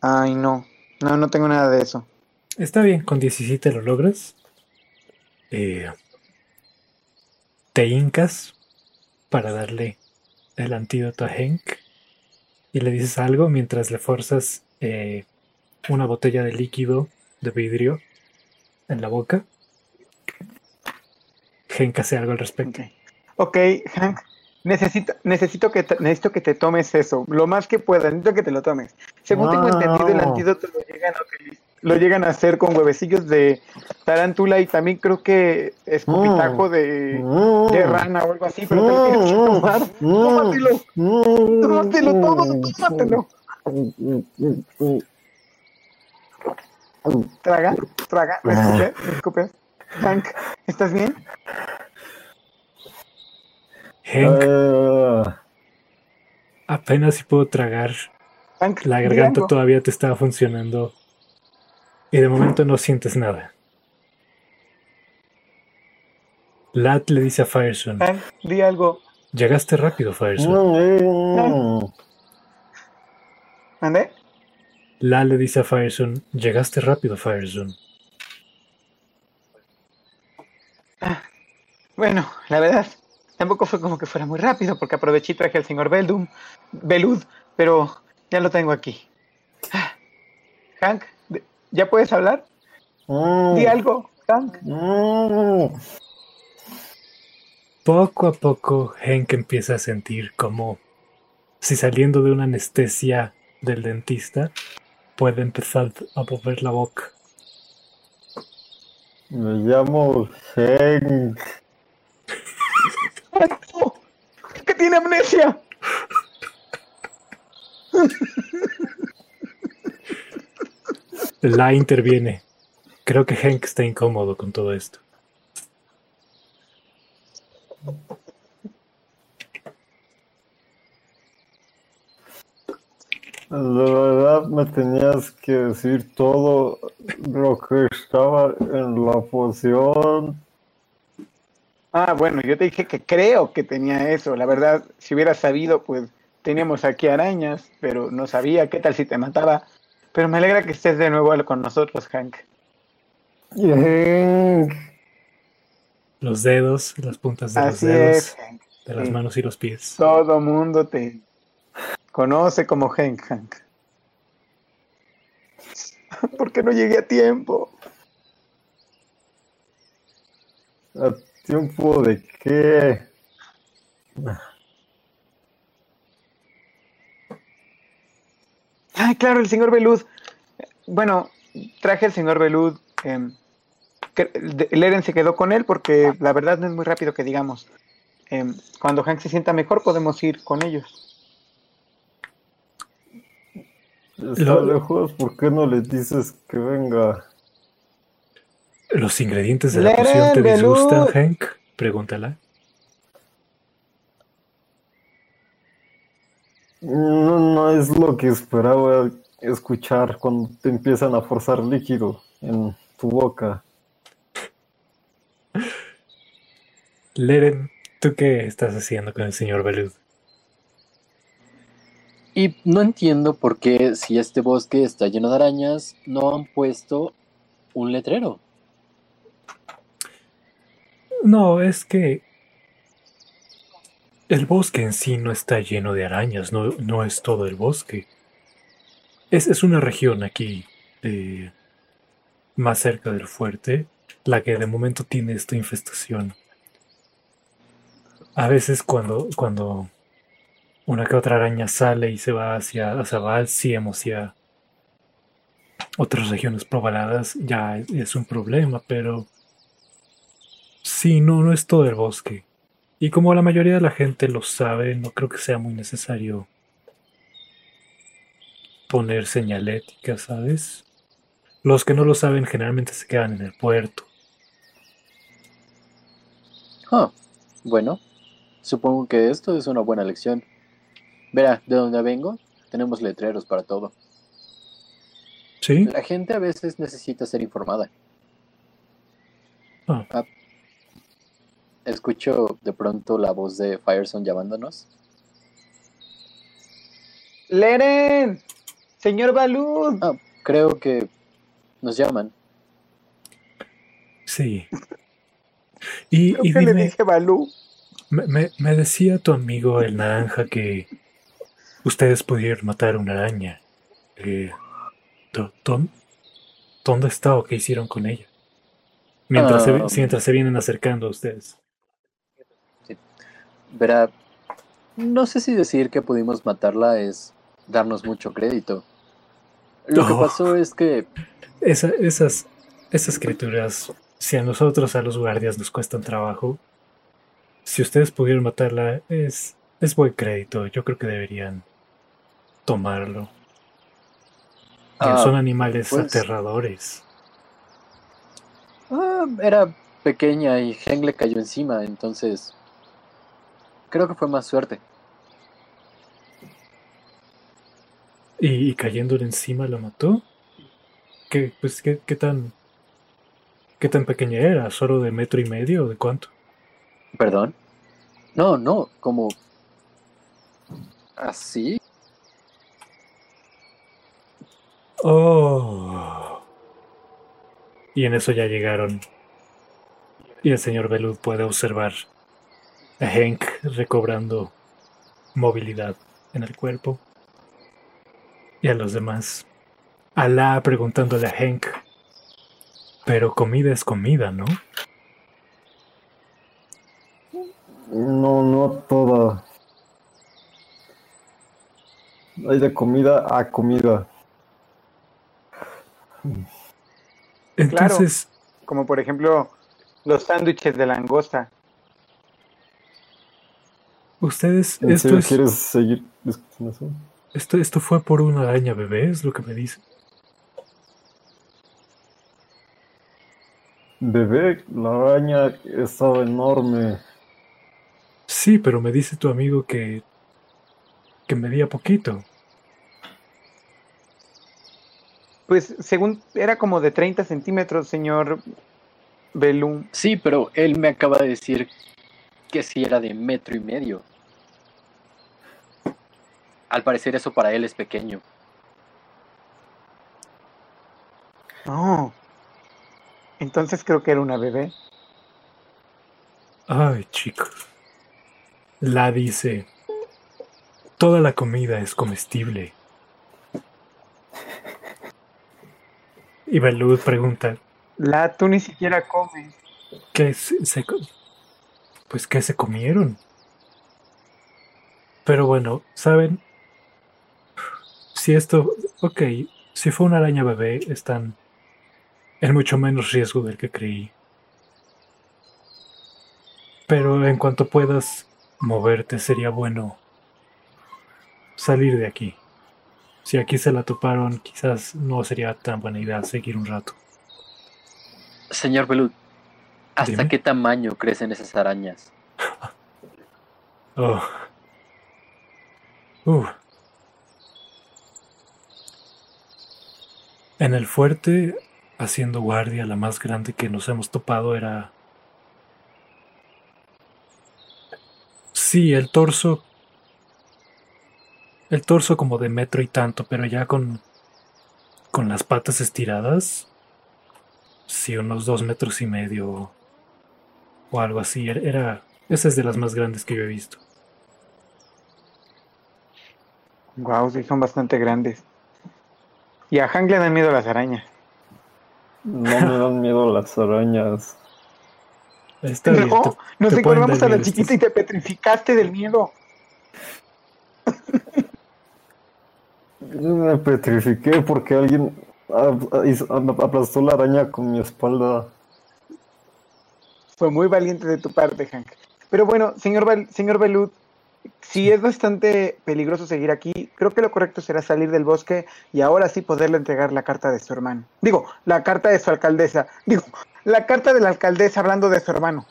Ay, no. No, no tengo nada de eso. Está bien, con 17 lo logras. Eh, te hincas para darle el antídoto a Hank y le dices algo mientras le forzas eh, una botella de líquido de vidrio en la boca. Hank hace algo al respecto. Ok, ok, Hank. Necesito, necesito, que te, necesito que te tomes eso. Lo más que puedas. Necesito que te lo tomes. Según tengo No. entendido, el antídoto lo llegan, a utiliz- lo llegan a hacer con huevecillos de tarántula y también creo que escupitajo de, Mm. de rana o algo así, pero te lo tienes que tomar. Tómatelo. Tómatelo todo, tómatelo. Traga, traga. ¿Me? ¿Me escuchas? Hank, ¿estás bien? Hank, Ah, apenas si puedo tragar. Hank, La garganta todavía te está funcionando. Y de momento no sientes nada. Lat le dice a Fireson, Hank, di algo. llegaste rápido, Fireson. mm, ¿Mande? La le dice a Fireson, llegaste rápido, Fireson. Bueno, la verdad, tampoco fue como que fuera muy rápido, porque aproveché y traje al señor Beldum, Belud, pero ya lo tengo aquí. Ah, Hank, ¿ya puedes hablar? mm, Di algo, Hank. mm. Poco a poco, Hank empieza a sentir como si saliendo de una anestesia del dentista puede empezar a mover la boca. Me llamo Hank. *laughs* ¡Que tiene amnesia! *laughs* La interviene. Creo que Hank está incómodo con todo esto. La verdad me tenías que decir todo lo que estaba en la poción. Ah, bueno, yo te dije que creo que tenía eso. La verdad, si hubiera sabido, pues teníamos aquí arañas, pero no sabía qué tal si te mataba. Pero me alegra que estés de nuevo con nosotros, Hank. Los dedos, las puntas de los dedos, es, Hank. de las sí. manos y los pies. Todo mundo te conoce como Hank Hank. *laughs* ¿Por qué no llegué a tiempo? ¿A tiempo de qué? Ay, claro, el señor Belud. Bueno, traje al señor Belud. em, Leren se quedó con él porque la verdad no es muy rápido que digamos. Em, cuando Hank se sienta mejor podemos ir con ellos. Está Lo- lejos, ¿por qué no le dices que venga? ¿Los ingredientes de la Leren, poción te Belud. disgustan, Hank? Pregúntala. No, no es lo que esperaba escuchar cuando te empiezan a forzar líquido en tu boca. Leren, ¿tú qué estás haciendo con el señor Belud? Y no entiendo por qué si este bosque está lleno de arañas, no han puesto un letrero. No, es que el bosque en sí no está lleno de arañas, no, no es todo el bosque. Es, es una región aquí, eh, más cerca del fuerte, la que de momento tiene esta infestación. A veces cuando, cuando una que otra araña sale y se va hacia, hacia Val, Siem, hacia otras regiones pobladas, ya es- es un problema, pero Sí, no, no es todo el bosque. Y como la mayoría de la gente lo sabe, no creo que sea muy necesario poner señalética, ¿sabes? Los que no lo saben generalmente se quedan en el puerto. Ah, bueno, Supongo que esto es una buena lección. Verá, de donde vengo, tenemos letreros para todo. ¿Sí? La gente a veces necesita ser informada. Ah. Ah, Escucho de pronto la voz de Fireson llamándonos. Leren, señor Balud. Ah, creo que nos llaman. Sí. Y, Creo y que le dije Balú. me, me- me decía tu amigo el naranja que ustedes pudieron matar una araña. Eh, ¿Dónde está o qué hicieron con ella? Mientras, Ah. se, mientras se vienen acercando a ustedes. Verá, no sé si decir que pudimos matarla es darnos mucho crédito. Lo que pasó es que Esa- esas, esas criaturas, si a nosotros, a los guardias, nos cuestan trabajo, si ustedes pudieron matarla, es, es buen crédito. Yo creo que deberían tomarlo. Ah, Son animales pues- aterradores. ah, era pequeña y Heng le cayó encima, entonces creo que fue más suerte. Y, y cayéndole encima la mató. ¿Qué, pues, qué, qué tan... ¿Qué tan pequeña era? ¿Solo de metro y medio o de cuánto? ¿Perdón? No, no, como... ¿Así? Oh. Y en eso ya llegaron. Y el señor Belud puede observar a Hank recobrando movilidad en el cuerpo. Y a los demás. Alá preguntándole a Hank. Pero comida es comida, ¿no? No, no toda. Hay de comida a comida. Entonces, Como por ejemplo los sándwiches de langosta. Ustedes, ¿En esto, serio es, quieres seguir discutiendo eso? esto, esto fue por una araña bebé, es lo que me dicen. Bebé, la araña estaba enorme. Sí, pero me dice tu amigo que. que medía poquito. Pues según era como de 30 centímetros, señor Belú. Sí, pero él me acaba de decir que sí era de metro y medio. Al parecer eso para él es pequeño. Oh. Entonces creo que era una bebé. Ay, chicos. La dice. Toda la comida es comestible. Y Belud pregunta, La tú ni siquiera comes. ¿qué se, se co- Pues, ¿qué se comieron? Pero bueno, ¿saben? Si esto... Ok, si fue una araña bebé, están en mucho menos riesgo del que creí. Pero en cuanto puedas moverte, sería bueno salir de aquí. Si aquí se la toparon, quizás no sería tan buena idea seguir un rato. Señor Belud, ¿hasta Dime. qué tamaño crecen esas arañas? *laughs* Oh. Uh. En el fuerte, haciendo guardia, la más grande que nos hemos topado era... Sí, el torso... El torso como de metro y tanto, pero ya con... Con las patas estiradas. Sí, unos dos metros y medio. O algo así. Era... era- esa es de las más grandes que yo he visto. Wow, sí, son bastante grandes. Y a Hank le dan miedo las arañas. No me dan miedo las arañas. Está bien, no, te- nos te encontramos a la chiquita y te petrificaste del miedo. Yo me petrifiqué porque alguien aplastó la araña con mi espalda. Fue muy valiente de tu parte, Hank. Pero bueno, señor, señor Belud, si es bastante peligroso seguir aquí, creo que lo correcto será salir del bosque y ahora sí poderle entregar la carta de su hermano. Digo, la carta de su alcaldesa. Digo, la carta de la alcaldesa hablando de su hermano.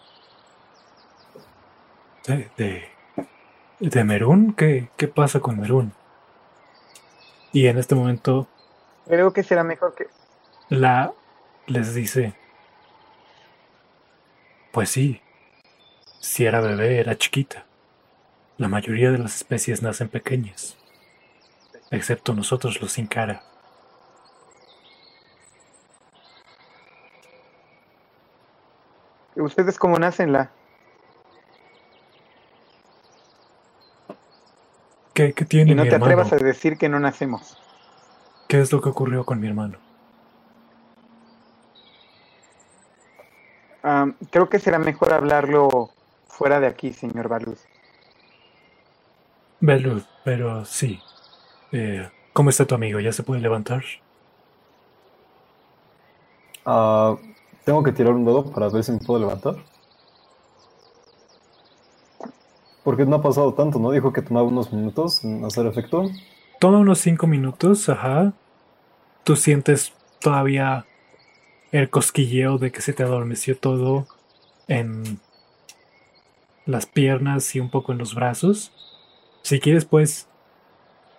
¿De, de, de Merún? ¿Qué, ¿Qué pasa con Merún? Y en este momento Creo que será mejor que... la les dice, pues sí, si era bebé era chiquita. La mayoría de las especies nacen pequeñas, excepto nosotros los sin cara. Ustedes como nacen la... ¿Qué, qué tiene Y no mi te hermano? atrevas a decir que no nacemos. ¿Qué es lo que ocurrió con mi hermano? Am, creo que será mejor hablarlo fuera de aquí, señor Baluz. Belud, pero sí. Eh, ¿Cómo está tu amigo? ¿Ya se puede levantar? Ah, tengo que tirar un dado para ver si me puedo levantar. Porque no ha pasado tanto, ¿no? Dijo que tomaba unos minutos en hacer efecto. Toma unos cinco minutos, ajá. Tú sientes todavía el cosquilleo de que se te adormeció todo en las piernas y un poco en los brazos. Si quieres, puedes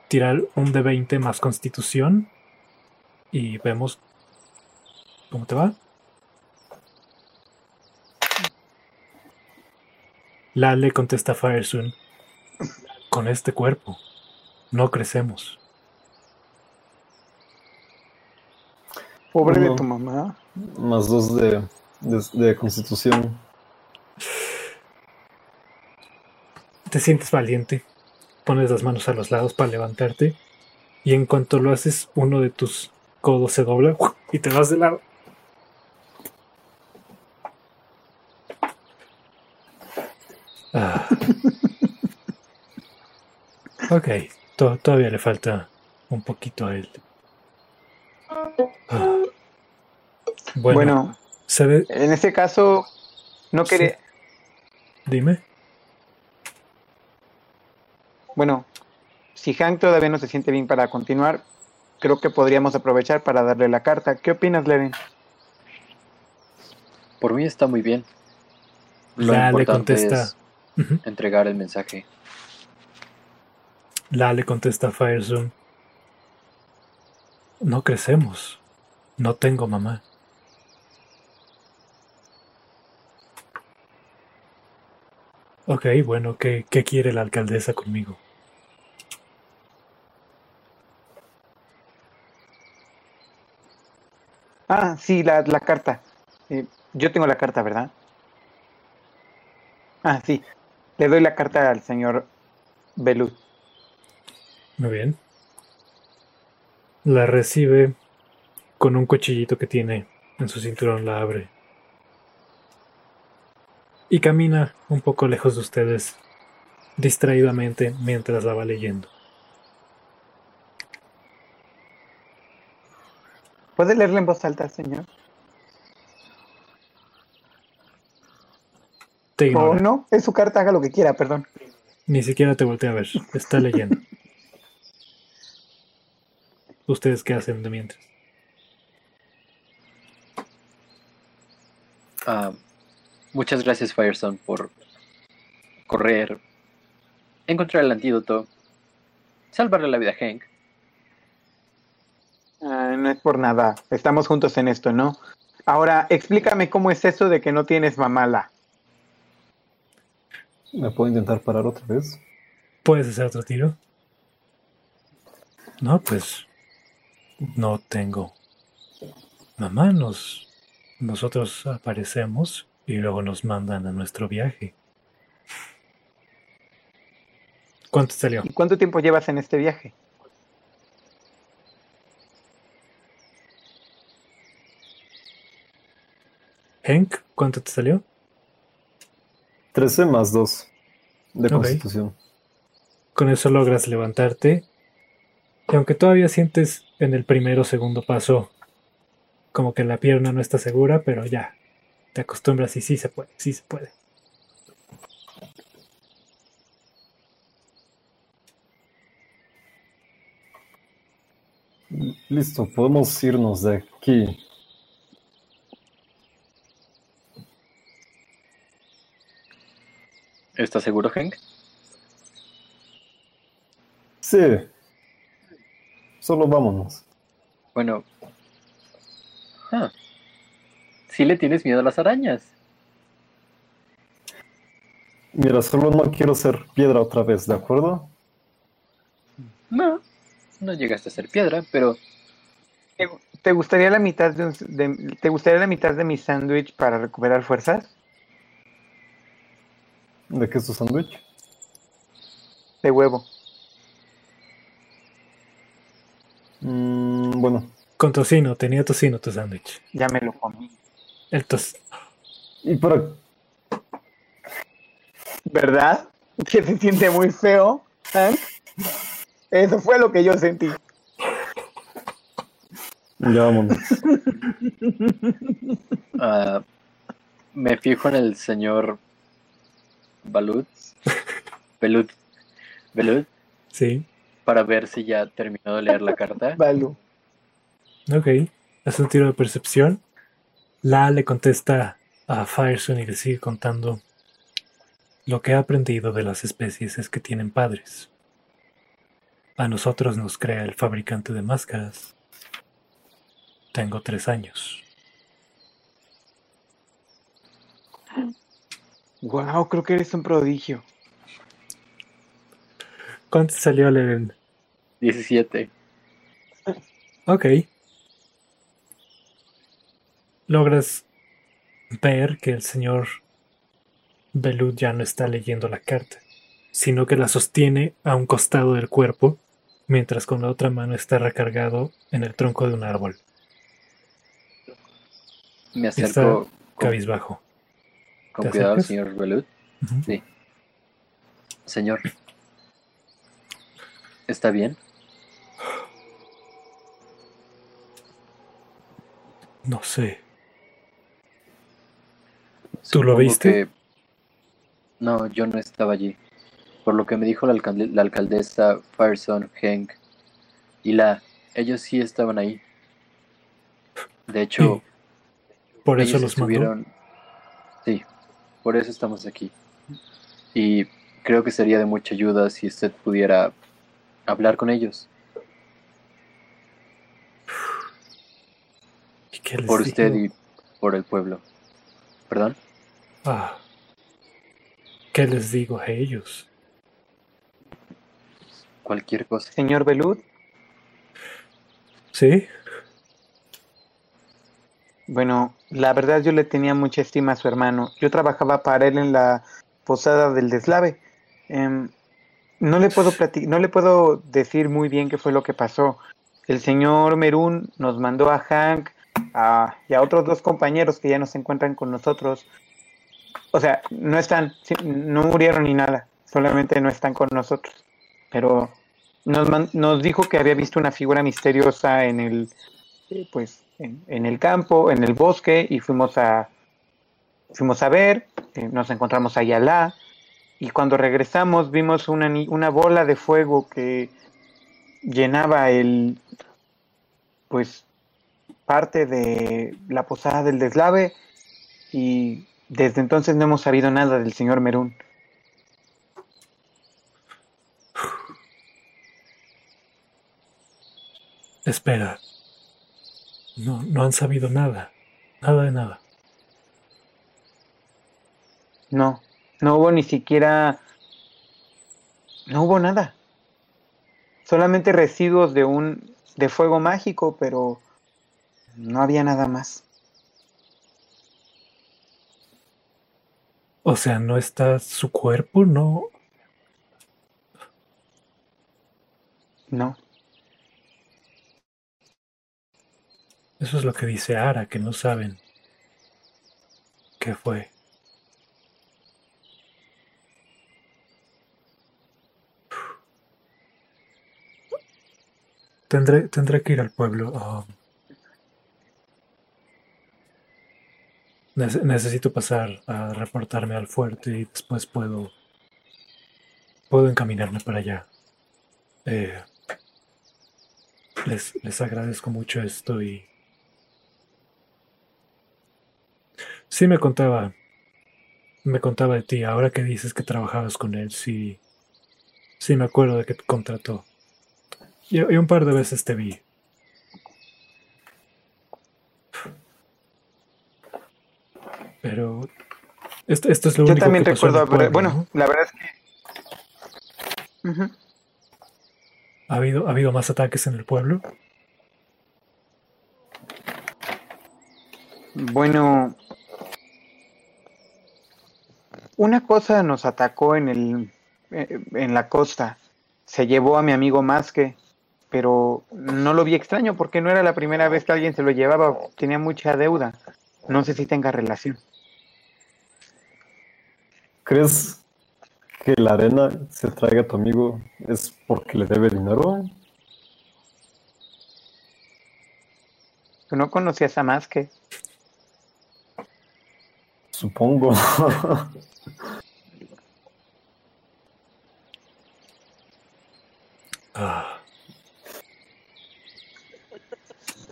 tirar un de 20 más constitución y vemos cómo te va. La le contesta Firesun. Con este cuerpo, no crecemos. Pobre de tu mamá. Más dos de, de, de constitución. Te sientes valiente, pones las manos a los lados para levantarte y en cuanto lo haces uno de tus codos se dobla y te vas de lado. Ah. Ok, to- todavía le falta un poquito a él. Ah. Bueno, en ese caso, no Sí. quería... dime. Bueno, si Hank todavía no se siente bien para continuar, creo que podríamos aprovechar para darle la carta. ¿Qué opinas, Leren? Por mí está muy bien. Lo La le importante contesta. es entregar el mensaje. La le contesta a Firezone. No crecemos. No tengo mamá. Ok, bueno, ¿qué, qué quiere la alcaldesa conmigo? Ah, sí, la, la carta. Eh, yo tengo la carta, ¿verdad? Ah, sí. Le doy la carta al señor Belud. Muy bien. La recibe con un cuchillito que tiene en su cinturón, la abre. Y camina un poco lejos de ustedes, distraídamente, mientras la va leyendo. ¿Puede leerla en voz alta, señor? Te no, es su carta, haga lo que quiera, perdón. Ni siquiera te voltea a ver. Está leyendo. *laughs* ¿Ustedes qué hacen de mientras? Ah, muchas gracias, Firestone, por correr, encontrar el antídoto, salvarle la vida a Hank. Ah, no es por nada. Estamos juntos en esto, ¿no? Ahora, explícame cómo es eso de que no tienes mamala. ¿Me puedo intentar parar otra vez? ¿Puedes hacer otro tiro? No, pues no tengo. Mamá, nos, nosotros aparecemos y luego nos mandan a nuestro viaje. ¿Cuánto salió? ¿Y cuánto tiempo llevas en este viaje? Hank, ¿cuánto te salió? 13 más 2 de constitución. Con eso logras levantarte. Y aunque todavía sientes en el primero o segundo paso como que la pierna no está segura, pero ya te acostumbras y sí se puede, sí se puede. Listo, podemos irnos de aquí. ¿Estás seguro, Hank? Sí. Solo vámonos. Bueno. Ah. Sí le tienes miedo a las arañas. Mira, solo no quiero ser piedra otra vez, ¿de acuerdo? No, no llegaste a ser piedra, pero ¿Te, te gustaría la mitad de, un- de- ¿Te gustaría la mitad de mi sándwich para recuperar fuerzas? ¿De qué es tu sándwich? De huevo. Mm, bueno, Con tocino, tenía tocino tu sándwich. Ya me lo comí. El tos... y para... ¿Verdad? *laughs* Que se siente muy feo. Hank? Eso fue lo que yo sentí. Ya vámonos. *laughs* ah, me fijo en el señor Balud. Belud. Belud. Sí, Para ver si ya terminó de leer la carta. Balu. ok. Hace un tiro de percepción. La le contesta a Fireson y le sigue contando. Lo que he aprendido de las especies es que tienen padres. A nosotros nos crea el fabricante de máscaras. Tengo tres años. Wow, creo que eres un prodigio. ¿Cuánto salió el... 17. Ok. Logras ver que el señor Belud ya no está leyendo la carta, sino que la sostiene a un costado del cuerpo, mientras con la otra mano está recargado en el tronco de un árbol, Me acerco cabizbajo. con ¿te cuidado al señor Belud. Sí. Señor. ¿Está bien? No sé. ¿Tú lo viste? que- No, yo no estaba allí. Por lo que me dijo la, alcalde- la alcaldesa Fireson, Hank y la... Ellos sí estaban ahí. De hecho, Por eso los mandó. estuvieron... Sí, por eso estamos aquí. Y creo que sería de mucha ayuda si usted pudiera hablar con ellos. ¿Y qué les Por usted y por el pueblo. ¿Perdón? Ah. ¿Qué les digo a ellos? Cualquier cosa. Señor Belud, ¿Sí? bueno, la verdad yo le tenía mucha estima a su hermano. Yo trabajaba para él en la posada del deslave. Em, no le puedo no le puedo decir muy bien qué fue lo que pasó. El señor Merún nos mandó a Hank a- y a otros dos compañeros que ya no se encuentran con nosotros. O sea, no están, no murieron ni nada, solamente no están con nosotros. Pero nos, nos dijo que había visto una figura misteriosa en el, pues, en, el campo, en el bosque, y fuimos a, fuimos a ver, eh, nos encontramos a Yalá, y cuando regresamos vimos una, una bola de fuego que llenaba el, pues, parte de la posada del deslave, y desde entonces no hemos sabido nada del señor Merún. Espera. No, no han sabido nada. Nada de nada. No, no hubo ni siquiera, no hubo nada. Solamente residuos de un, de fuego mágico, pero no había nada más. O sea, no está su cuerpo, no. No. Eso es lo que dice Ara, que no saben qué fue. Tendré, tendré que ir al pueblo. ah. Nece- necesito pasar a reportarme al fuerte y después puedo puedo encaminarme para allá. Eh, les, les agradezco mucho esto y sí me contaba me contaba de ti. Ahora que dices que trabajabas con él, sí, sí me acuerdo de que te contrató. Y, y un par de veces te vi. Pero esto, esto es lo Yo único también que pasó recuerdo, el pueblo, bueno, ¿no? la verdad es que... ¿Ha habido, ¿Ha habido más ataques en el pueblo? Bueno, una cosa nos atacó en el eh, en la costa. Se llevó a mi amigo Masque, pero no lo vi extraño porque no era la primera vez que alguien se lo llevaba. Tenía mucha deuda. No sé si tenga relación. ¿Crees que la arena se traiga a tu amigo es porque le debe dinero? ¿Tú no conocías a Masque? Supongo. *laughs* Ah.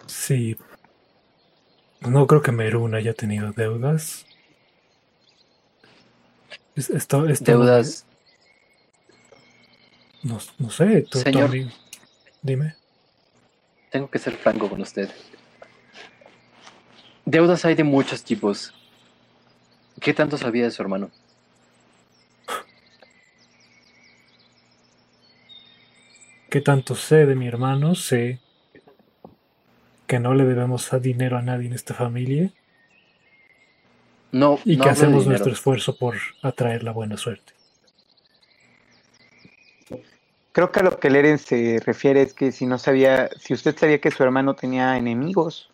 Sí. No creo que Merún haya tenido deudas. Esto, esto Deudas. No, no sé, tú, Señor. Dime. Tengo que ser franco con usted. Deudas hay de muchos tipos. ¿Qué tanto sabía de su hermano? ¿Qué tanto sé de mi hermano? Sé que no le debemos a dinero a nadie en esta familia No, y no que hacemos dinero. nuestro esfuerzo por atraer la buena suerte. Creo que a lo que Leren se refiere es que si no sabía, si usted sabía que su hermano tenía enemigos.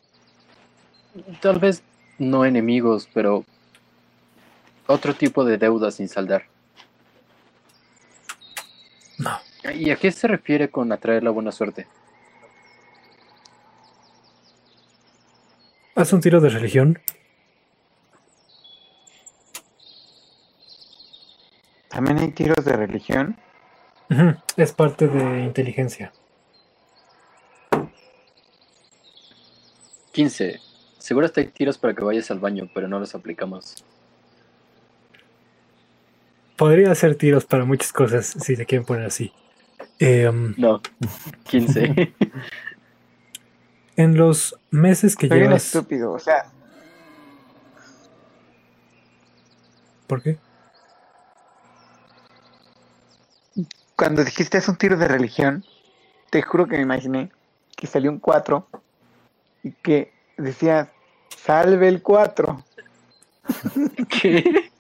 Tal vez no enemigos, pero otro tipo de deudas sin saldar. No. ¿Y a qué se refiere con atraer la buena suerte? Haz un tiro de religión. También hay tiros de religión. Es parte de inteligencia. 15. Seguro hasta hay tiros para que vayas al baño, pero no los aplicamos. Podría hacer tiros para muchas cosas si se quieren poner así. Em, No. 15. *laughs* en los meses que Soy un llevas. estúpido, o sea, ¿Por qué? Cuando dijiste es un tiro de religión, te juro que me imaginé que salió un 4 y que decía, salve el 4. *laughs* ¿Qué?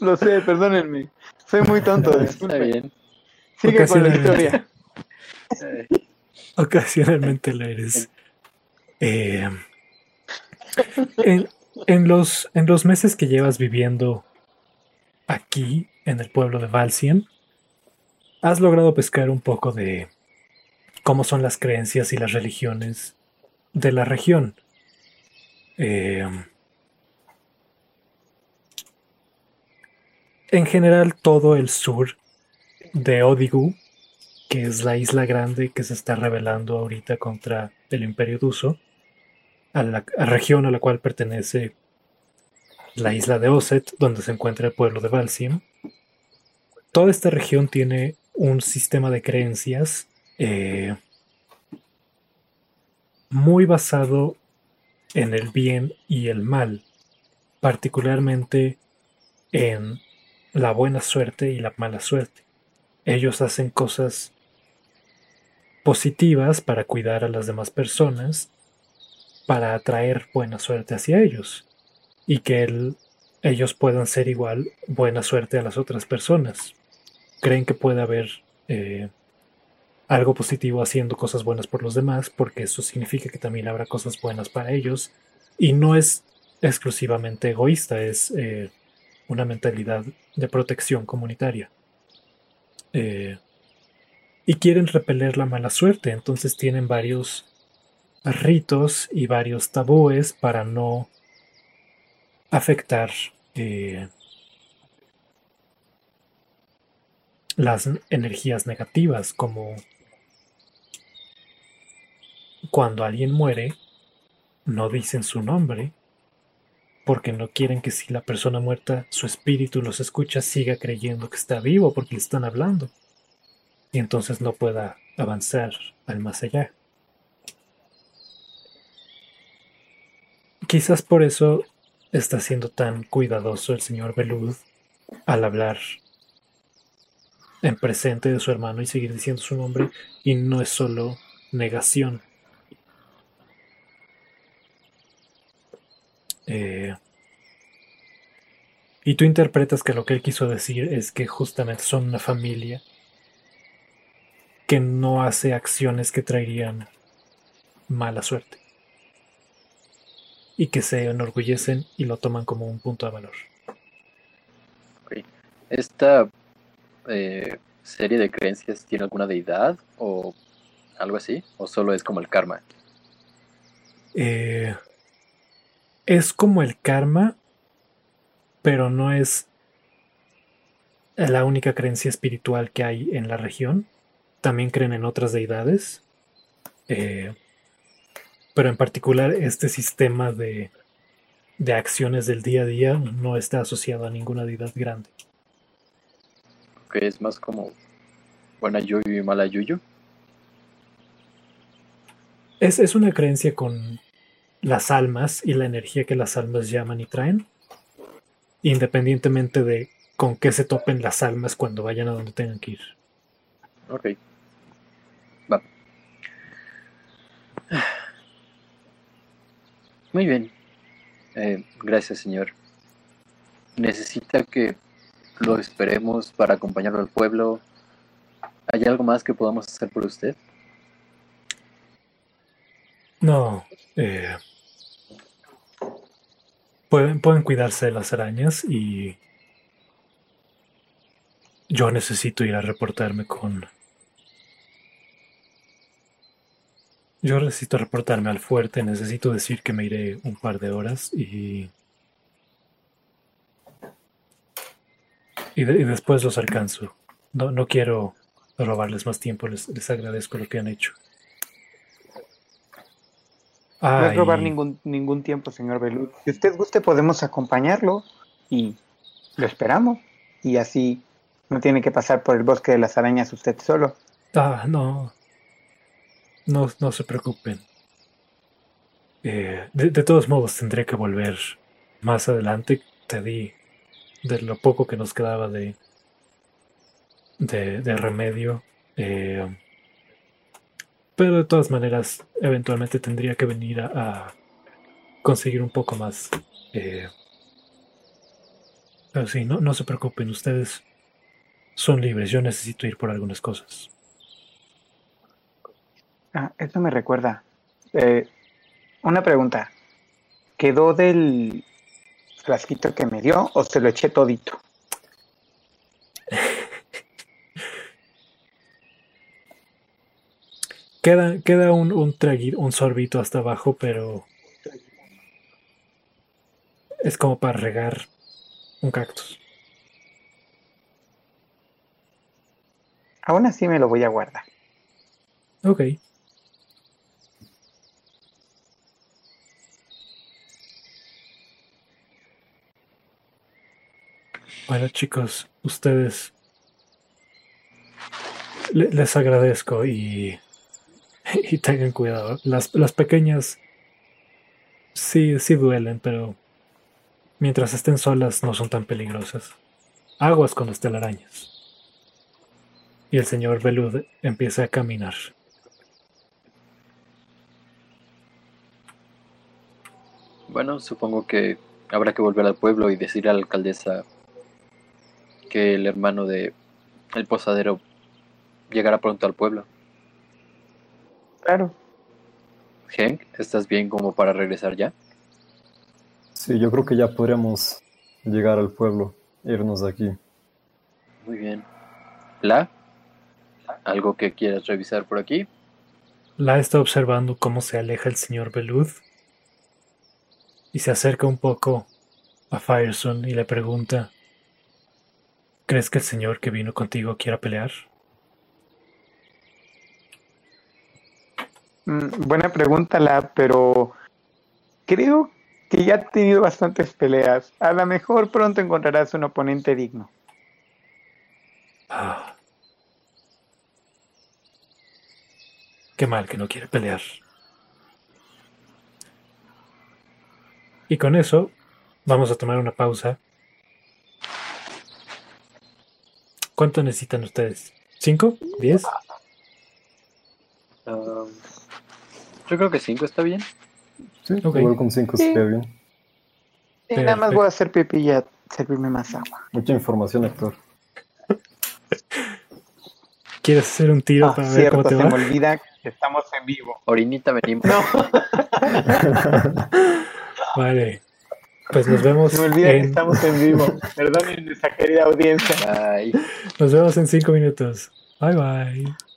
Lo sé, perdónenme. Soy muy tonto, Está disculpen. bien. Sigue con la Ocasionalmente. historia. *laughs* Ocasionalmente lo eres. Eh, en, en los, en los meses que llevas viviendo aquí, en el pueblo de Valsien, has logrado pescar un poco de cómo son las creencias y las religiones de la región. Eh, en general, todo el sur de Odigu que es la isla grande que se está rebelando ahorita contra el Imperio Duso, a la región a la cual pertenece la isla de Oset, donde se encuentra el pueblo de Valsim. Toda esta región tiene un sistema de creencias eh, muy basado en el bien y el mal, particularmente en la buena suerte y la mala suerte. Ellos hacen cosas positivas para cuidar a las demás personas, para atraer buena suerte hacia ellos y que el- ellos puedan ser igual buena suerte a las otras personas. Creen que puede haber eh, algo positivo haciendo cosas buenas por los demás porque eso significa que también habrá cosas buenas para ellos y no es exclusivamente egoísta, es eh, una mentalidad de protección comunitaria. Eh, y quieren repeler la mala suerte, entonces tienen varios ritos y varios tabúes para no afectar eh, las energías negativas, como cuando alguien muere, no dicen su nombre porque no quieren que si la persona muerta, su espíritu los escucha, siga creyendo que está vivo porque le están hablando. Y entonces no pueda avanzar al más allá. Quizás por eso está siendo tan cuidadoso el señor Belud al hablar en presente de su hermano y seguir diciendo su nombre y no es solo negación. Eh, y tú interpretas que lo que él quiso decir es que justamente son una familia que no hace acciones que traerían mala suerte. Y que se enorgullecen y lo toman como un punto de valor. Esta eh, serie de creencias tiene alguna deidad o algo así? ¿O solo es como el karma? Eh, es como el karma, pero no es la única creencia espiritual que hay en la región. También creen en otras deidades. Eh, pero en particular este sistema de, de acciones del día a día no está asociado a ninguna deidad grande. Que es más como buena yuyu y mala yuyu. Es, es una creencia con las almas y la energía que las almas llaman y traen, independientemente de con qué se topen las almas cuando vayan a donde tengan que ir. Ok. Va. Muy bien. Eh, gracias, señor. ¿Necesita que lo esperemos para acompañarlo al pueblo? ¿Hay algo más que podamos hacer por usted? No. Eh, pueden, pueden cuidarse de las arañas y yo necesito ir a reportarme con... Yo necesito reportarme al fuerte, necesito decir que me iré un par de horas y... Y, después los alcanzo. No, no quiero robarles más tiempo, les, les agradezco lo que han hecho. No es robar ningún, ningún tiempo, señor Belud. Si usted guste, podemos acompañarlo y lo esperamos. Y así no tiene que pasar por el bosque de las arañas usted solo. Ah, no. No, no se preocupen. Eh, de, todos modos, tendré que volver más adelante. Te di de lo poco que nos quedaba de, de, de remedio. Eh, pero de todas maneras, eventualmente tendría que venir a, conseguir un poco más. Eh, pero sí, no, no se preocupen, ustedes son libres. Yo necesito ir por algunas cosas. Ah, eso me recuerda. Eh, una pregunta. ¿Quedó del frasquito que me dio o se lo eché todito? *laughs* Queda, queda un, un, un sorbito hasta abajo, pero es como para regar un cactus. Aún así me lo voy a guardar. Ok. Bueno chicos, ustedes les agradezco y *laughs* y tengan cuidado. Las, las pequeñas sí, sí duelen, pero mientras estén solas no son tan peligrosas. Aguas cuando estén arañas. Y el señor Belud empieza a caminar. Bueno, supongo que habrá que volver al pueblo y decir a la alcaldesa que el hermano de el posadero llegará pronto al pueblo. Claro. Hank, ¿estás bien como para regresar ya? Sí, yo creo que ya podríamos llegar al pueblo, irnos de aquí. Muy bien. ¿La? ¿Algo que quieras revisar por aquí? La está observando cómo se aleja el señor Belud y se acerca un poco a Fireson y le pregunta, ¿crees que el señor que vino contigo quiera pelear? Mm, buena pregunta, la, pero creo que ya ha tenido bastantes peleas. A lo mejor pronto encontrarás un oponente digno. Ah. Qué mal que no quiere pelear. Y con eso vamos a tomar una pausa. ¿Cuánto necesitan ustedes? ¿Cinco? ¿Diez? Um, yo creo que 5 está bien. Sí, Ok. igual con 5 Sí. estaría bien. Sí, nada más voy a hacer pipí y a servirme más agua. Mucha información, Héctor. *laughs* ¿Quieres hacer un tiro Ah, para ver cierto, cómo te se va? me olvida que estamos en vivo. Orinita venimos. No, *laughs* *laughs* Vale. Pues nos vemos se me olvida que en, estamos en vivo. *laughs* Perdonen nuestra querida audiencia. Nos vemos en cinco minutos. Bye bye.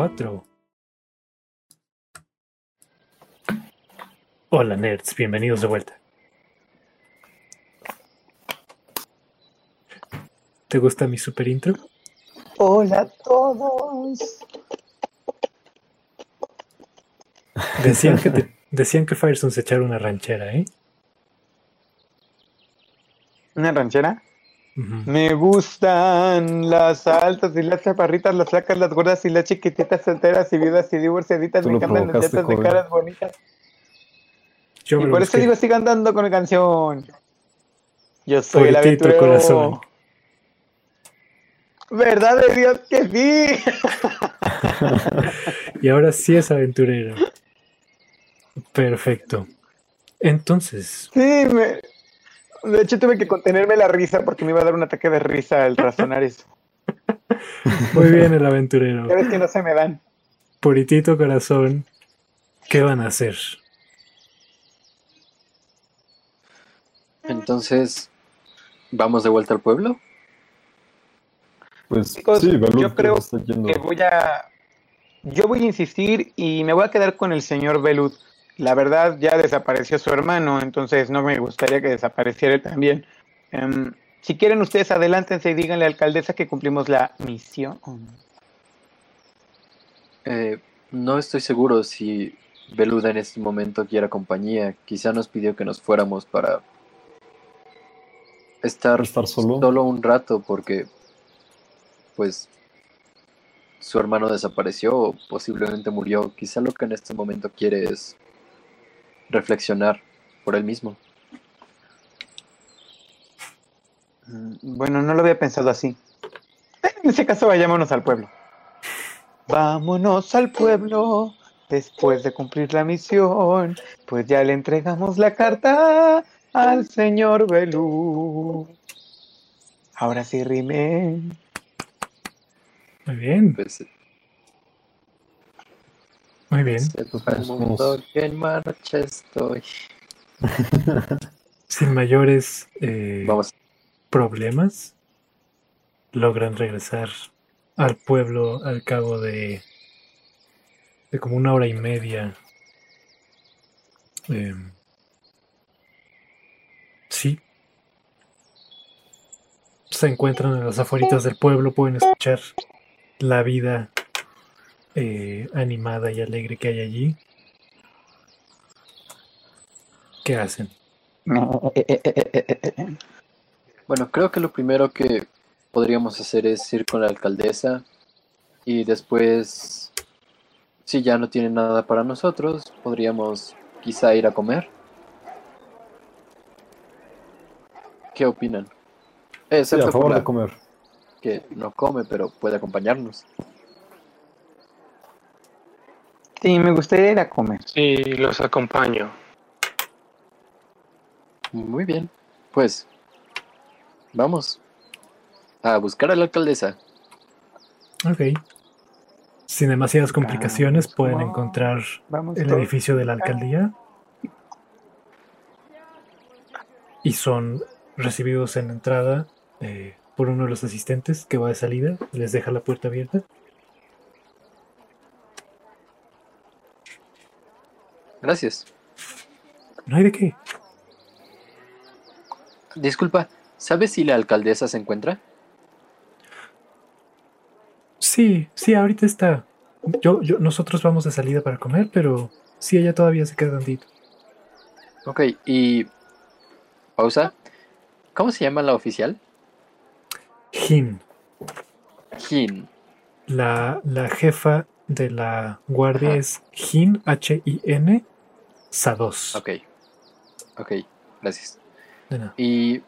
4. Hola nerds, bienvenidos de vuelta. ¿Te gusta mi super intro? Hola a todos. Decían que, te- decían que Firestone se echara una ranchera, ¿eh? ¿Una ranchera? Me gustan las altas y las chaparritas, las flacas, las gordas y las chiquititas, solteras y viudas y divorciaditas. Me encantan las de caras bonitas. Yo Y por eso digo, sigan dando con la canción. Yo soy el aventurero. corazón. ¿Verdad de Dios que sí? *laughs* Y ahora sí es aventurero. Perfecto. Entonces, Sí, me... De hecho tuve que contenerme la risa porque me iba a dar un ataque de risa al razonar eso. *laughs* muy bien el aventurero. Ya ves que no se me dan. Puritito corazón, ¿qué van a hacer? Entonces, ¿vamos de vuelta al pueblo? Pues Chicos, sí, yo creo que voy a. Yo voy a insistir y me voy a quedar con el señor Belud. La verdad, ya desapareció su hermano, entonces no me gustaría que desapareciera también. Em, si quieren, ustedes adelántense y díganle a la alcaldesa que cumplimos la misión. Eh, no estoy seguro si Beluda en este momento quiera compañía. Quizá nos pidió que nos fuéramos para estar Estar solo. solo un rato porque, pues, su hermano desapareció o posiblemente murió. Quizá lo que en este momento quiere es reflexionar por él mismo. Mm, Bueno, no lo había pensado así. *laughs* En ese caso, vayámonos al pueblo. Vámonos al pueblo después de cumplir la misión, pues ya le entregamos la carta al señor Belú. Ahora sí, rime. Muy bien, Pues, muy bien. sepa el mundo que en marcha estoy. *laughs* Sin mayores eh, Vamos, problemas, logran regresar al pueblo al cabo de, de como una hora y media. Em, sí. Se encuentran en las afueritas del pueblo, pueden escuchar la vida eh, animada y alegre que hay allí. ¿Qué hacen? Bueno, creo que lo primero que podríamos hacer es ir con la alcaldesa y después, si ya no tiene nada para nosotros, podríamos quizá ir a comer. ¿Qué opinan? Sí, a por favor la de comer. que no come, pero puede acompañarnos. Sí, me gustaría ir a comer. Sí, los acompaño. Muy bien, pues vamos a buscar a la alcaldesa. Ok. Sin demasiadas complicaciones Vamos, pueden encontrar Vamos el todos. edificio de la alcaldía y son recibidos en la entrada eh, por uno de los asistentes que va de salida, les deja la puerta abierta. Gracias. No hay de qué. Disculpa, ¿sabes si la alcaldesa se encuentra? Sí, sí, ahorita está. Yo, yo, nosotros vamos de salida para comer, pero sí, ella todavía se queda tantito. Ok, y... Pausa. ¿Cómo se llama la oficial? Jin, Jin. la, la jefa de la guardia Ajá. es Jin, H-I-N, Sados. Ok. Ok, gracias. De nada. ¿Y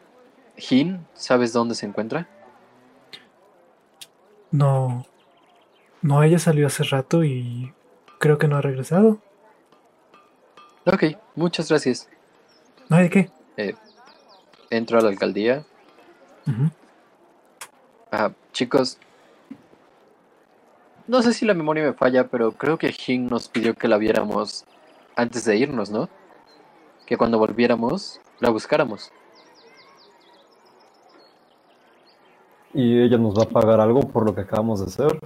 Jin, sabes dónde se encuentra? No, no, ella salió hace rato y creo que no ha regresado. Ok, muchas gracias. No hay de qué. Entro a la alcaldía. Ah, chicos, no sé si la memoria me falla, pero creo que Jin nos pidió que la viéramos antes de irnos, ¿no? Que cuando volviéramos la buscáramos. ¿Y ella nos va a pagar algo por lo que acabamos de hacer?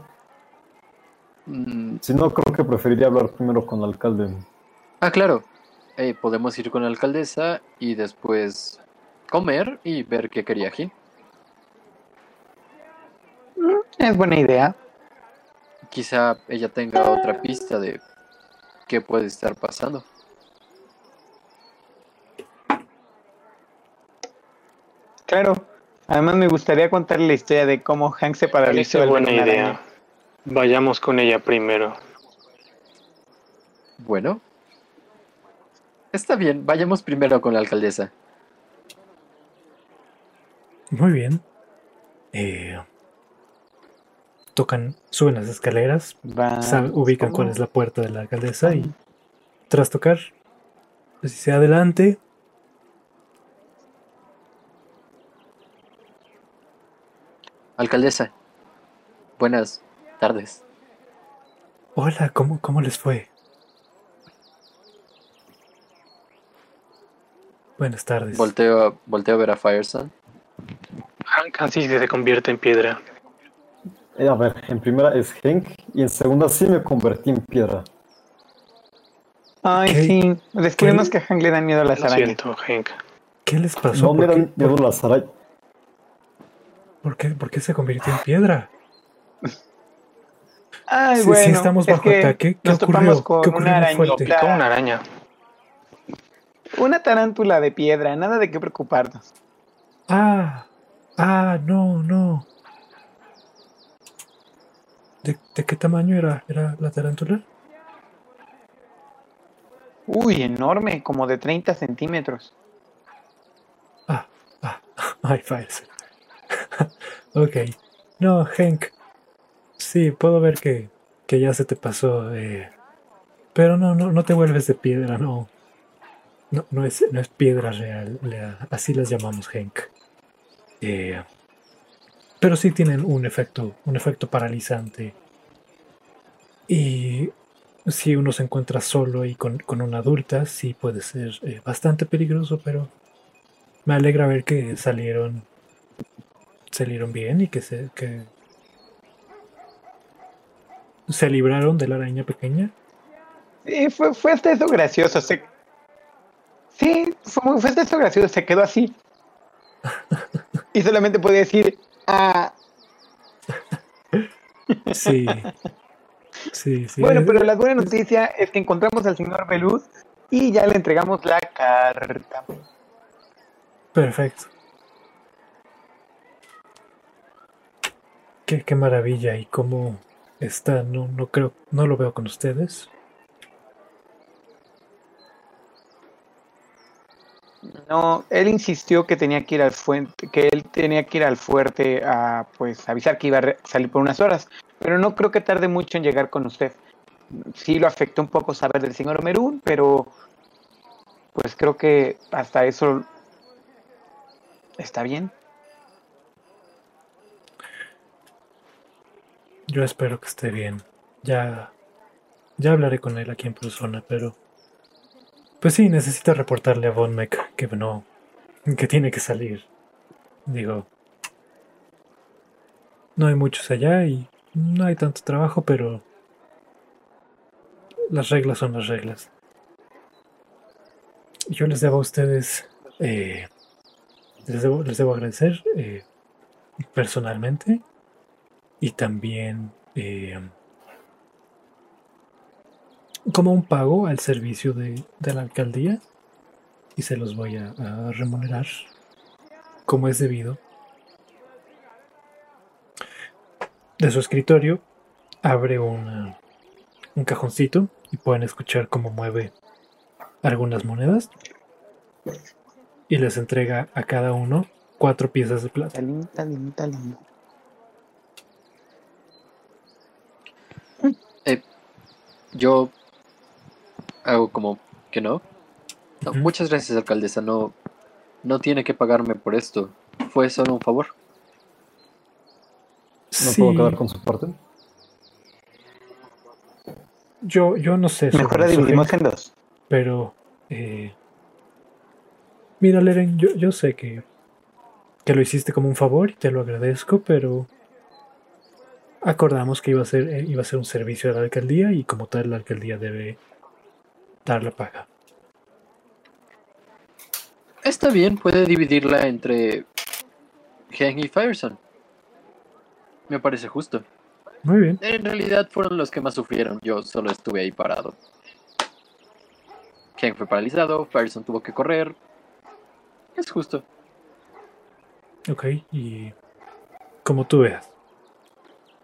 Mm, Si no, creo que preferiría hablar primero con el alcalde. ah, claro. Eh, podemos ir con la alcaldesa y después comer y ver qué quería Jin. Es buena idea. Quizá ella tenga otra pista de qué puede estar pasando. Claro. Además me gustaría contarle la historia de cómo Hank se paralizó ver buena una idea. araña. Vayamos con ella primero. Bueno. Está bien, vayamos primero con la alcaldesa. Muy bien. Eh, tocan, suben las escaleras, Va- ubican cuál es la puerta de la alcaldesa y tras tocar, pues dice adelante. Alcaldesa, buenas tardes. Hola, ¿cómo, cómo les fue? Buenas tardes. Volteo, a- volteo a ver a Fireson. Hank así se convierte en piedra. Eh, a ver, en primera es Hank y en segunda sí me convertí en piedra. Ay, ¿Qué? sí. Descubrimos ¿Qué? que a Hank le dan miedo a las Lo arañas. siento, Hank. ¿Qué les pasó? No me ¿Por qué, dan miedo las arañas. por qué- por qué se convirtió en piedra? Ay, bueno. estamos es bajo que ataque, ¿qué nos ocurrió? topamos con ¿Qué ocurrió una arañita. Como una araña. Una tarántula de piedra, nada de qué preocuparnos. Ah, ah, no, no. ¿De, de qué tamaño era, era la tarántula? Uy, enorme, como de 30 centímetros. Ah, ah, *laughs* ay, Files. *laughs* ok. No, Hank. Sí, puedo ver que, que ya se te pasó. eh, pero no, no, no te vuelves de piedra, no. No, no es, no es piedra real, así las llamamos, Hank. Eh, pero sí tienen un efecto, un efecto paralizante. Y si uno se encuentra solo y con, con una adulta, sí puede ser eh, bastante peligroso, pero me alegra ver que salieron salieron bien y que se que se libraron de la araña pequeña. Sí, fue, fue hasta eso gracioso. Se... Sí, fue, fue hasta eso gracioso. Se quedó así. *laughs* Y solamente podía decir, ah, Sí. Sí, sí. bueno, pero la buena noticia es que encontramos al señor Beluz y ya le entregamos la carta. Perfecto. Qué, qué maravilla y cómo está. No, no creo, no lo veo con ustedes. No, él insistió que tenía que ir al fuente, que él tenía que ir al fuerte a pues avisar que iba a salir por unas horas, pero no creo que tarde mucho en llegar con usted. Sí lo afectó un poco saber del señor Merún, pero pues creo que hasta eso está bien. Yo espero que esté bien. Ya, ya hablaré con él aquí en persona, pero pues sí, necesito reportarle a Von Meck que no, que tiene que salir. Digo, no hay muchos allá y no hay tanto trabajo, pero las reglas son las reglas. Yo les debo a ustedes, eh, les debo, les debo agradecer eh, personalmente y también eh, como un pago al servicio de, de la alcaldía y se los voy a, a remunerar como es debido. De su escritorio abre una- un cajoncito y pueden escuchar cómo mueve algunas monedas y les entrega a cada uno cuatro piezas de plata. Talín, talín, talín. Yo hago como que no. Muchas gracias, alcaldesa. No, no tiene que pagarme por esto. Fue solo un favor. No Sí, puedo quedar con su parte. yo, yo no sé. Mejor dividimos en dos. Pero, eh, mira, Leren, yo, yo sé que, que lo hiciste como un favor y te lo agradezco, pero acordamos que iba a ser, eh, iba a ser un servicio de la alcaldía y como tal la alcaldía debe dar la paga. Está bien, puede dividirla entre Heng y Fireson. Me parece justo. Muy bien. En realidad fueron los que más sufrieron. Yo solo estuve ahí parado. Heng fue paralizado, Fireson tuvo que correr. Es justo. Ok, y como tú veas.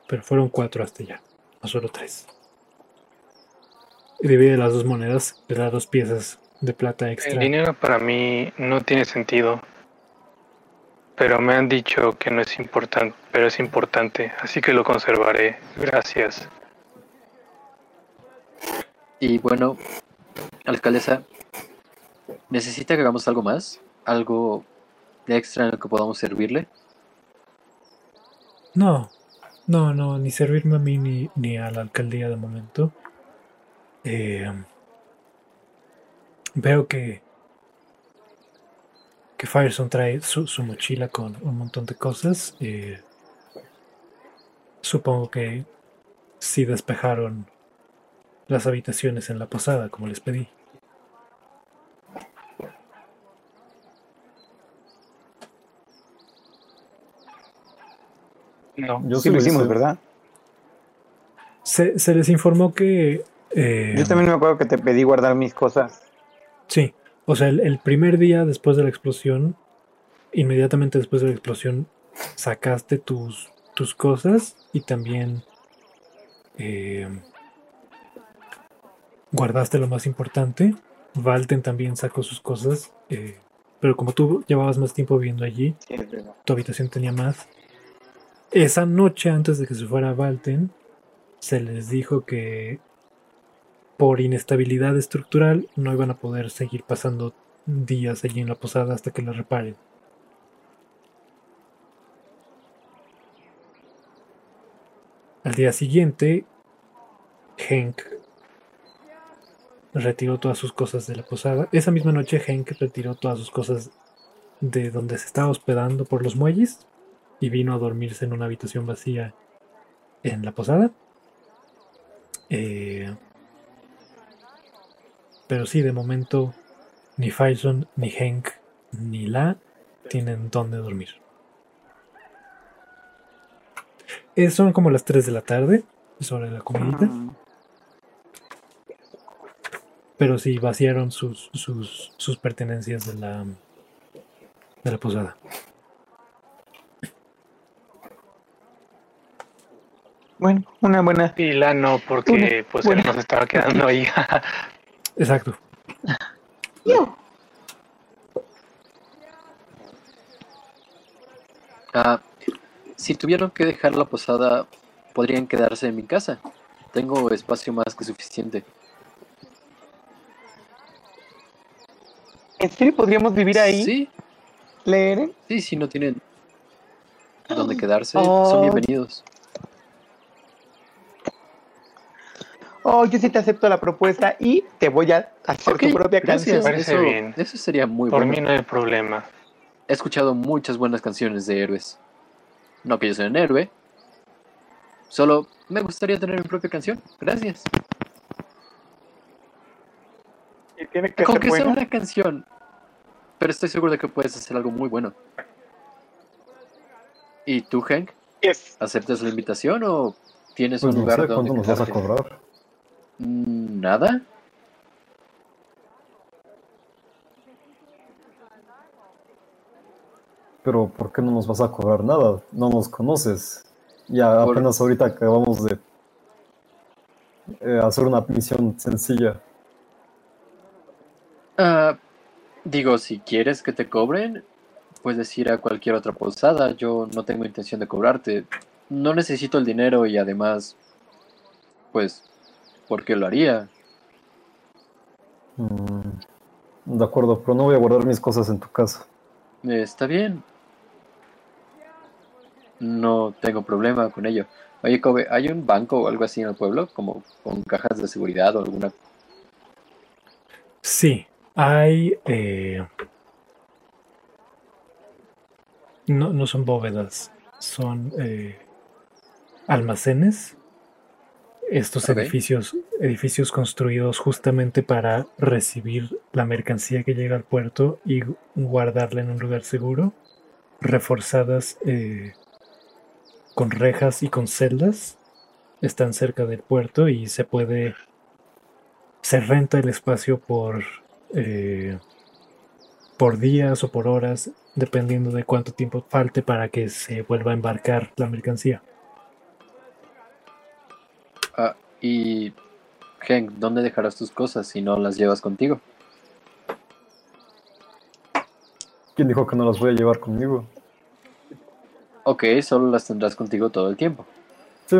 Pero fueron cuatro hasta ya, no solo tres. Divide las dos monedas, le da dos piezas de plata extra. El dinero para mí no tiene sentido. Pero me han dicho que no es importante, pero es importante, así que lo conservaré. Gracias. Y bueno, alcaldesa, ¿necesita que hagamos algo más? ¿Algo extra en lo que podamos servirle? No, no, no, ni servirme a mí ni, ni a la alcaldía de momento. Eh, veo que que Firestone trae su, su, mochila con un montón de cosas. Eh, supongo que sí despejaron las habitaciones en la posada, como les pedí. No, Yo sí lo hicimos, ¿verdad? Se, se, les informó que... Eh, Yo también me acuerdo que te pedí guardar mis cosas. Sí, o sea, el, el, primer día después de la explosión, inmediatamente después de la explosión, sacaste tus, tus cosas y también eh, guardaste lo más importante. Valten también sacó sus cosas, eh, pero como tú llevabas más tiempo viviendo allí, sí, tu habitación tenía más. Esa noche, antes de que se fuera Valten, se les dijo que por inestabilidad estructural no iban a poder seguir pasando días allí en la posada hasta que la reparen. Al día siguiente, Henk retiró todas sus cosas de la posada. Esa misma noche, Henk retiró todas sus cosas de donde se estaba hospedando por los muelles y vino a dormirse en una habitación vacía en la posada. Eh, pero sí, de momento ni Faison, ni Henk, ni La tienen dónde dormir. Eh, son como las 3 de la tarde, es hora de la comidita. Pero sí, vaciaron sus, sus, sus pertenencias de la, de la posada. Bueno, una buena. Y la no, porque Una pues buena. él nos estaba quedando ahí. *laughs* Exacto. Ah, si tuvieron que dejar la posada, podrían quedarse en mi casa. Tengo espacio más que suficiente. ¿En serio podríamos vivir ahí? Sí, ¿Leer? sí, si no tienen dónde quedarse, Oh. son bienvenidos. Oh, yo sí te acepto la propuesta y te voy a hacer Ok, tu propia gracias. canción. Parece Eso, bien. eso sería muy Por bueno. mí no hay problema. He escuchado muchas buenas canciones de héroes. No que yo sea un héroe. Solo me gustaría tener mi propia canción. Gracias. Y tiene que Con ser que sea buena. una canción. Pero estoy seguro de que puedes hacer algo muy bueno. ¿Y tú, Hank? Yes. ¿Aceptas la invitación o tienes Pues un no lugar sé donde cuánto nos vas a cobrar. ¿Nada? Pero ¿por qué no nos vas a cobrar nada? No nos conoces. Ya Por- apenas ahorita acabamos de eh, hacer una misión sencilla. Ah, digo, si quieres que te cobren, puedes ir a cualquier otra posada. Yo no tengo intención de cobrarte. No necesito el dinero y además, pues, ¿por qué lo haría? Mm, de acuerdo, pero no voy a guardar mis cosas en tu casa. Está bien. No tengo problema con ello. Oye, Kobe, ¿hay un banco o algo así en el pueblo? Como con cajas de seguridad o alguna... Sí, hay... eh, no, no son bóvedas, son... eh, almacenes. Estos edificios, edificios construidos justamente para recibir la mercancía que llega al puerto y guardarla en un lugar seguro, reforzadas eh, con rejas y con celdas, están cerca del puerto y se puede, se renta el espacio por eh, por días o por horas, dependiendo de cuánto tiempo falte para que se vuelva a embarcar la mercancía. Ah, y Hank, ¿dónde dejarás tus cosas si no las llevas contigo? ¿Quién dijo que no las voy a llevar conmigo? Ok, solo las tendrás contigo todo el tiempo. Sí.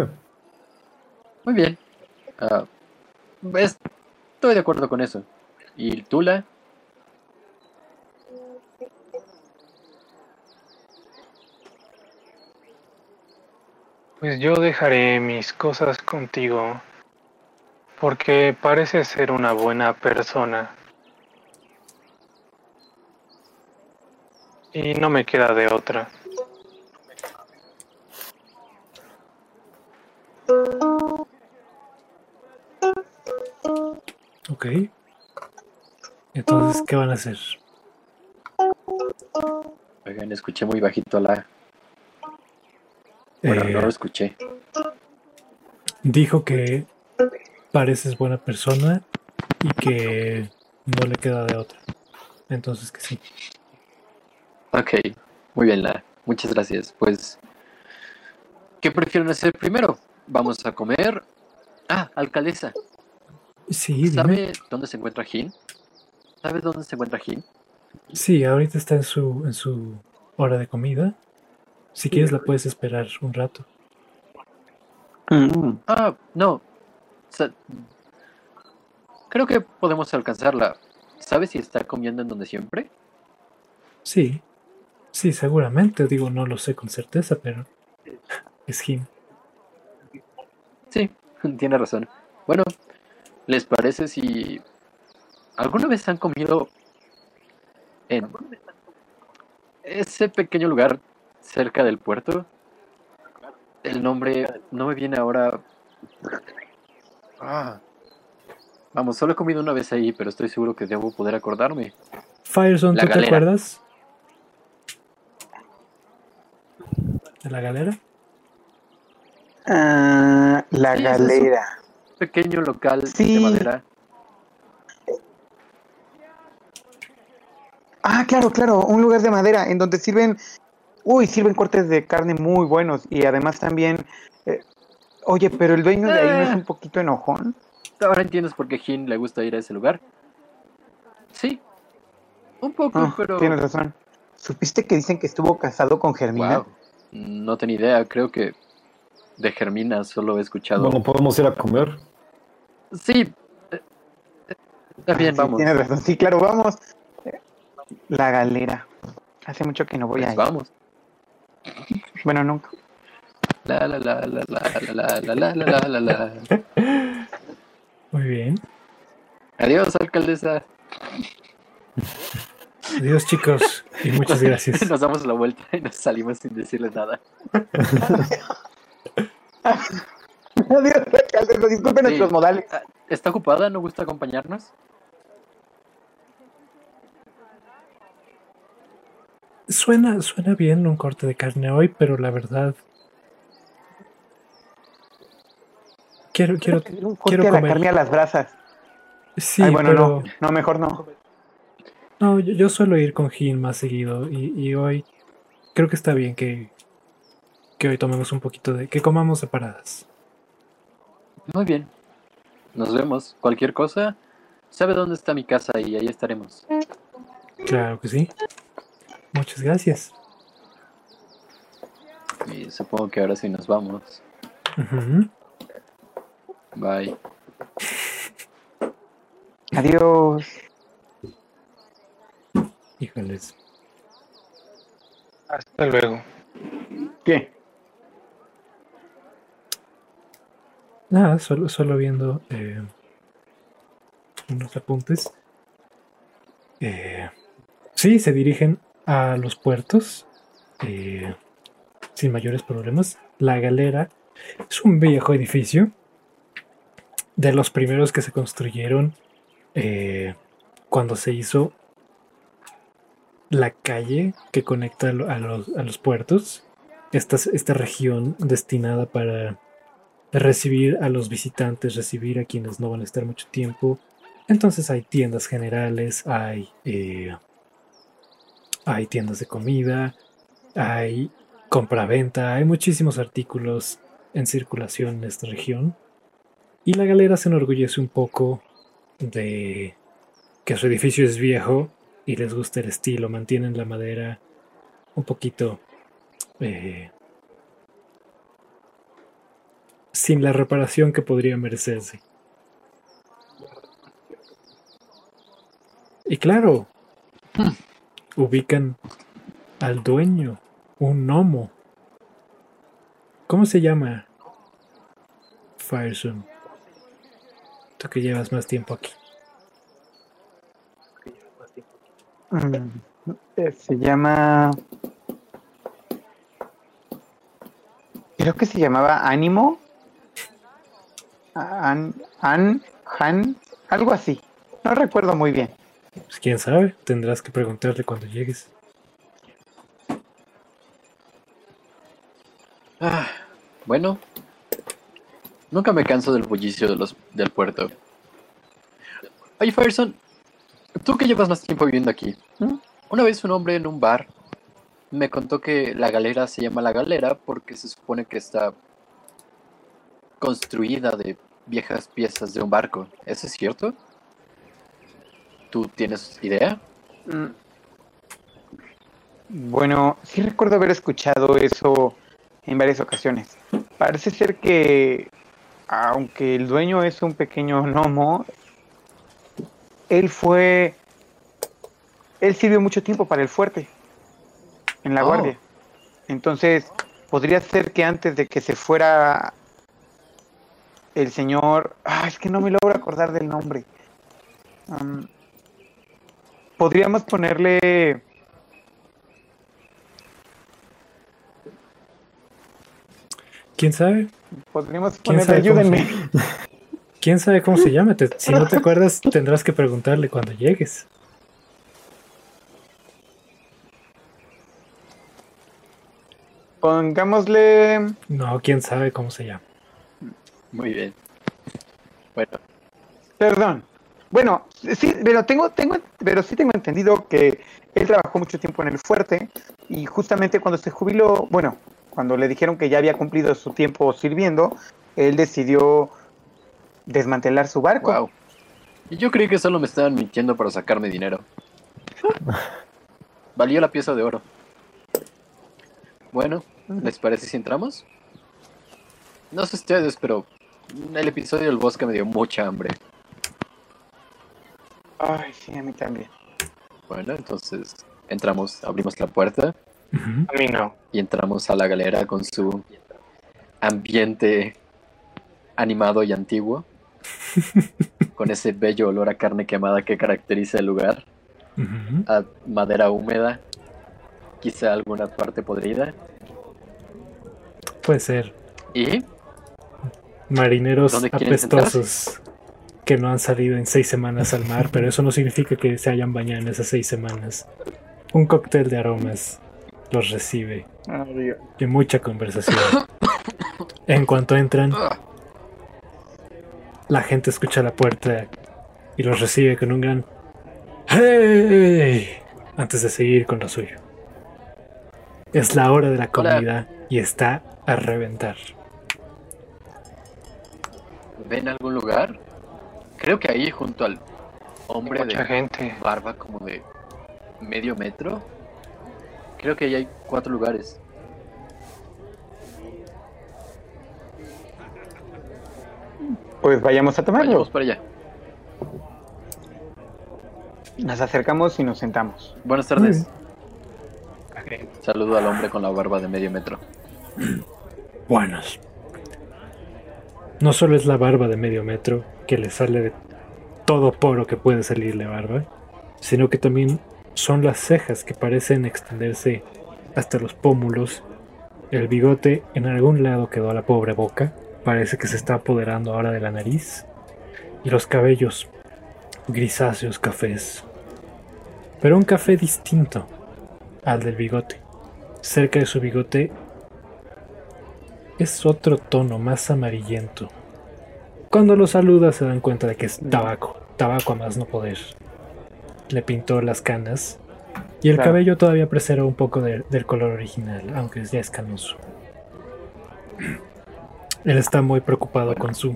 Muy bien. Ah, estoy de acuerdo con eso. ¿Y Tula? Pues yo dejaré mis cosas contigo, porque parece ser una buena persona. Y no me queda de otra. Ok. Entonces, ¿qué van a hacer? Oigan, escuché muy bajito la bueno, no lo eh, escuché. Dijo que pareces buena persona y que no le queda de otra. Entonces que sí. Ok, muy bien, la. Muchas gracias. Pues, ¿qué prefieren hacer primero? ¿Vamos a comer? Ah, alcaldesa. Sí, ¿Sabe dónde se encuentra Jin? ¿Sabe dónde se encuentra Jin? Sí, ahorita está en su, en su hora de comida. Si quieres la puedes esperar un rato. Mm. Ah, no. Creo que podemos alcanzarla. ¿Sabes si está comiendo en donde siempre? Sí. Sí, seguramente. Digo, no lo sé con certeza, pero es Jim. Sí, *laughs* tiene razón. Bueno, ¿les parece si alguna vez han comido en ese pequeño lugar cerca del puerto. El nombre no me viene ahora. Ah. Vamos, solo he comido una vez ahí, pero estoy seguro que debo poder acordarme. Firezone, ¿tú te acuerdas? ¿De la galera? Ah, la galera. pequeño local de madera. Ah, claro, claro, un lugar de madera en donde sirven Uy, sirven cortes de carne muy buenos y además también... Eh, oye, pero el dueño de ahí no es eh. un poquito enojón. Ahora entiendes por qué Jin le gusta ir a ese lugar. Sí, un poco, ah, pero... Tienes razón. ¿Supiste que dicen que estuvo casado con Germina? No tenía idea, creo que de Germina solo he escuchado... Bueno, ¿podemos ir a comer? Sí. Está bien, ah, vamos. Tienes razón, sí, claro, vamos. La galera. Hace mucho que no voy pues a Vamos. Bueno, nunca. La la la la la la la la la la la Muy bien. Adiós, alcaldesa. Adiós, chicos, y muchas gracias. Nos damos la vuelta y nos salimos sin decirle nada. Adiós, alcaldesa, disculpen nuestros modales. ¿Está ocupada? ¿No gusta acompañarnos? Suena, suena bien un corte de carne hoy, pero la verdad. Quiero, quiero, quiero comer. la carne a las brasas. Sí, bueno, pero... no, mejor no. No, yo, suelo ir con Jin más seguido y, y, hoy creo que está bien que, que hoy tomemos un poquito de... que comamos separadas. Muy bien. Nos vemos. Cualquier cosa, sabe dónde está mi casa y ahí estaremos. Claro que sí. Muchas gracias. Y supongo que ahora sí nos vamos. Bye. Adiós. Híjoles. Hasta luego. ¿Qué? Nada, solo, solo viendo eh, unos apuntes. Eh, sí, se dirigen a los puertos eh, sin mayores problemas. La galera Es un viejo edificio. De los primeros que se construyeron eh, cuando se hizo la calle que conecta a los, a los puertos. Esta, esta región destinada para recibir a los visitantes, recibir a quienes no van a estar mucho tiempo. Entonces hay tiendas generales, hay, eh, hay tiendas de comida, hay compra-venta, hay muchísimos artículos en circulación en esta región. Y la galera se enorgullece un poco de que su edificio es viejo y les gusta el estilo, mantienen la madera un poquito eh, sin la reparación que podría merecerse. Y claro, ubican al dueño, un gnomo. ¿Cómo se llama? Fireson. Tú que llevas más tiempo aquí. Eh, se llama. Creo que se llamaba Ánimo. An, An, Han, algo así. No recuerdo muy bien. Pues quién sabe, tendrás que preguntarle cuando llegues. Ah, bueno, nunca me canso del bullicio de los, del puerto. Oye, Fireson, tú que llevas más tiempo viviendo aquí, una vez un hombre en un bar me contó que la galera se llama la galera porque se supone que está construida de viejas piezas de un barco. ¿Eso es cierto? ¿Tú tienes idea? Mm. Bueno, sí recuerdo haber escuchado eso en varias ocasiones. Parece ser que, aunque el dueño es un pequeño gnomo, él fue... Él sirvió mucho tiempo para el fuerte, en la Oh. guardia. Entonces, podría ser que antes de que se fuera el señor... Ah, es que no me logro acordar del nombre. Am, podríamos ponerle... ¿Quién sabe? Podríamos ¿Quién ponerle... Ayúdenme. ¿Quién sabe cómo se llama? Te- si no te *laughs* acuerdas, tendrás que preguntarle cuando llegues. Pongámosle... No, quién sabe cómo se llama. Muy bien. Bueno, Perdón. Bueno, sí, pero tengo, tengo, pero sí tengo entendido que él trabajó mucho tiempo en el fuerte y justamente cuando se jubiló, bueno, cuando le dijeron que ya había cumplido su tiempo sirviendo, él decidió desmantelar su barco. wow. Y yo creí que solo me estaban mintiendo para sacarme dinero. *laughs* Valió la pieza de oro. Bueno, ¿les parece si entramos? No sé ustedes, pero el episodio del bosque me dio mucha hambre. Ay, sí, a mí también. Bueno, entonces entramos, abrimos la puerta. A mí no. y entramos a la galera con su ambiente animado y antiguo, *laughs* con ese bello olor a carne quemada que caracteriza el lugar, a madera húmeda, quizá alguna parte podrida, Puede ser. y Marineros ¿Dónde quieren apestosos que no han salido en seis semanas al mar, pero eso no significa que se hayan bañado en esas seis semanas. Un cóctel de aromas los recibe y mucha conversación. En cuanto entran, Ah, la gente escucha la puerta y los recibe con un gran ¡Hey! antes de seguir con lo suyo. Es la hora de la comida y está a reventar. ¿ven algún lugar? Creo que ahí junto al hombre Mucha de gente. barba como de medio metro, creo que ahí hay cuatro lugares. Pues vayamos a tomarlo. Vayamos para allá. Nos acercamos y nos sentamos. Buenas tardes. Saludo al hombre con la barba de medio metro. Buenas. No solo es la barba de medio metro que le sale de todo poro que puede salirle barba, sino que también son las cejas que parecen extenderse hasta los pómulos El bigote en algún lado quedó a la pobre boca. Parece que se está apoderando ahora de la nariz. Y los cabellos grisáceos cafés. Pero un café distinto al del bigote. Cerca de su bigote es otro tono más amarillento. Cuando lo saluda se dan cuenta de que es tabaco, tabaco a más no poder. Le pintó las canas y el cabello todavía preserva un poco del color original, aunque ya es canoso. Él está muy preocupado con su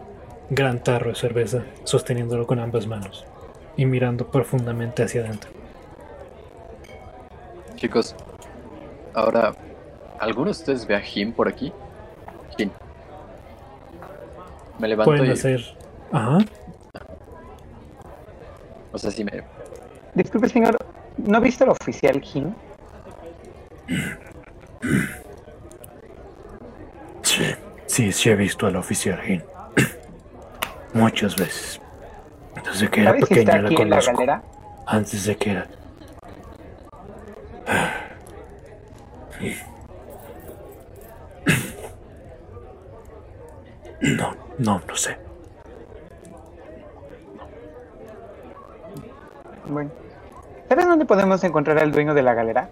gran tarro de cerveza, sosteniéndolo con ambas manos y mirando profundamente hacia adentro. Chicos, ahora, ¿alguno de ustedes ve a Jim por aquí? Jim. Me levanto Pueden y... hacer... Ajá. O sea, si me... Disculpe, señor, ¿no ha visto al oficial Jim? Sí, sí, sí he visto al oficial Jim. *clears throat* Muchas veces. Desde que era ¿Sabes si pequeña la conozco. galera? Antes de que era. No, no, no sé. Bueno. ¿Sabes dónde podemos encontrar al dueño de la galera?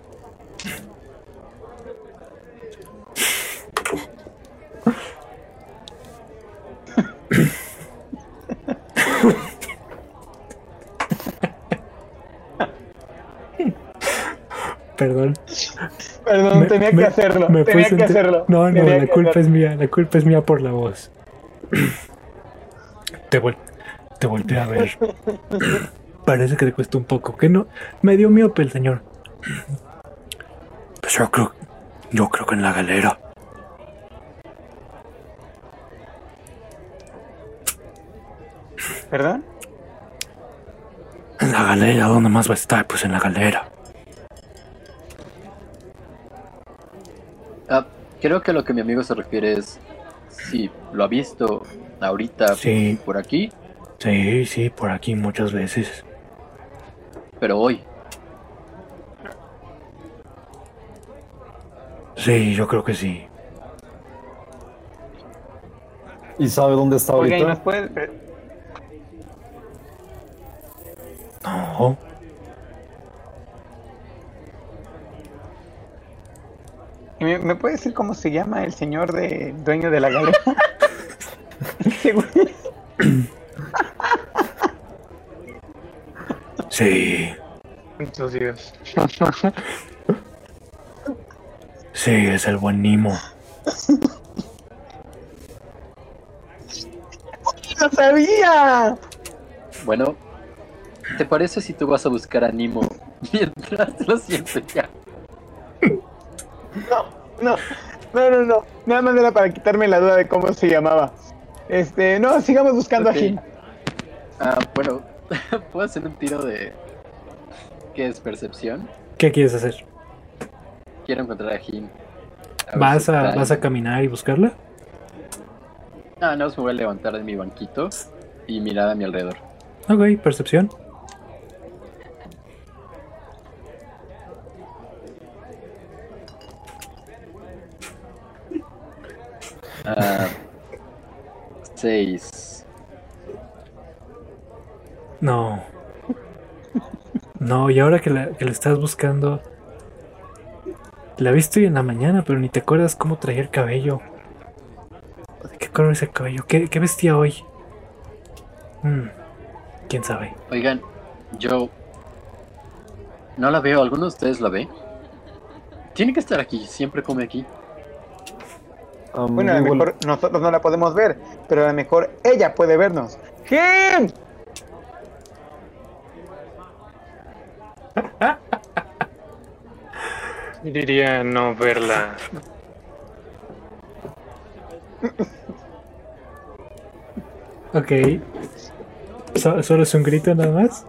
Perdón. Perdón, Me- tenía me- que hacerlo. me tenía puse que hacerlo. No, no, tenía la culpa es mía, la culpa es mía por la voz. *clears throat* Te, vol te volteé a ver. *laughs* Parece que te cuesta un poco. Que no? Me dio miope el señor. Pues yo creo, yo creo que en la galera. ¿Perdón? En la galera, ¿dónde más va a estar? Pues en la galera. Ah, creo que lo que mi amigo se refiere es si lo ha visto ahorita Sí. por aquí, Sí, sí, por aquí muchas veces. Pero hoy. Sí, yo creo que sí. ¿Y sabe dónde está Oiga, ¿y ahorita? nos puede... No. ¿y ¿Me, me puede decir cómo se llama el señor de dueño de la galera? *laughs* *laughs* *laughs* Sí, Entonces, *laughs* sí, es el buen Nimo. ¡No sabía! Bueno, ¿te parece si tú vas a buscar a Nimo mientras lo siento ya? No, no, no, no, no. Nada más era para quitarme la duda de cómo se llamaba. Este, no, sigamos buscando Ok. a Jim. Ah, bueno, *laughs* ¿puedo hacer un tiro de... ¿Qué es percepción? ¿Qué quieres hacer? Quiero encontrar a Jim. A ¿Vas si a, ¿Vas a caminar y buscarla? Ah, no, me voy a levantar de mi banquito y mirar a mi alrededor. Ok, percepción. Ah, seis. No. No, y ahora que la, que la estás buscando. La viste hoy en la mañana, pero ni te acuerdas cómo traía el cabello. ¿De qué color es el cabello? ¿Qué, qué vestía hoy? Hmm, ¿Quién sabe? Oigan, yo no la veo. ¿Alguno de ustedes la ve? Tiene que estar aquí. Siempre come aquí. Bueno, a lo mejor nosotros no la podemos ver, pero a lo mejor ella puede vernos. ¡Jim! Diría no verla. Ok. So- ¿Solo es un grito nada más?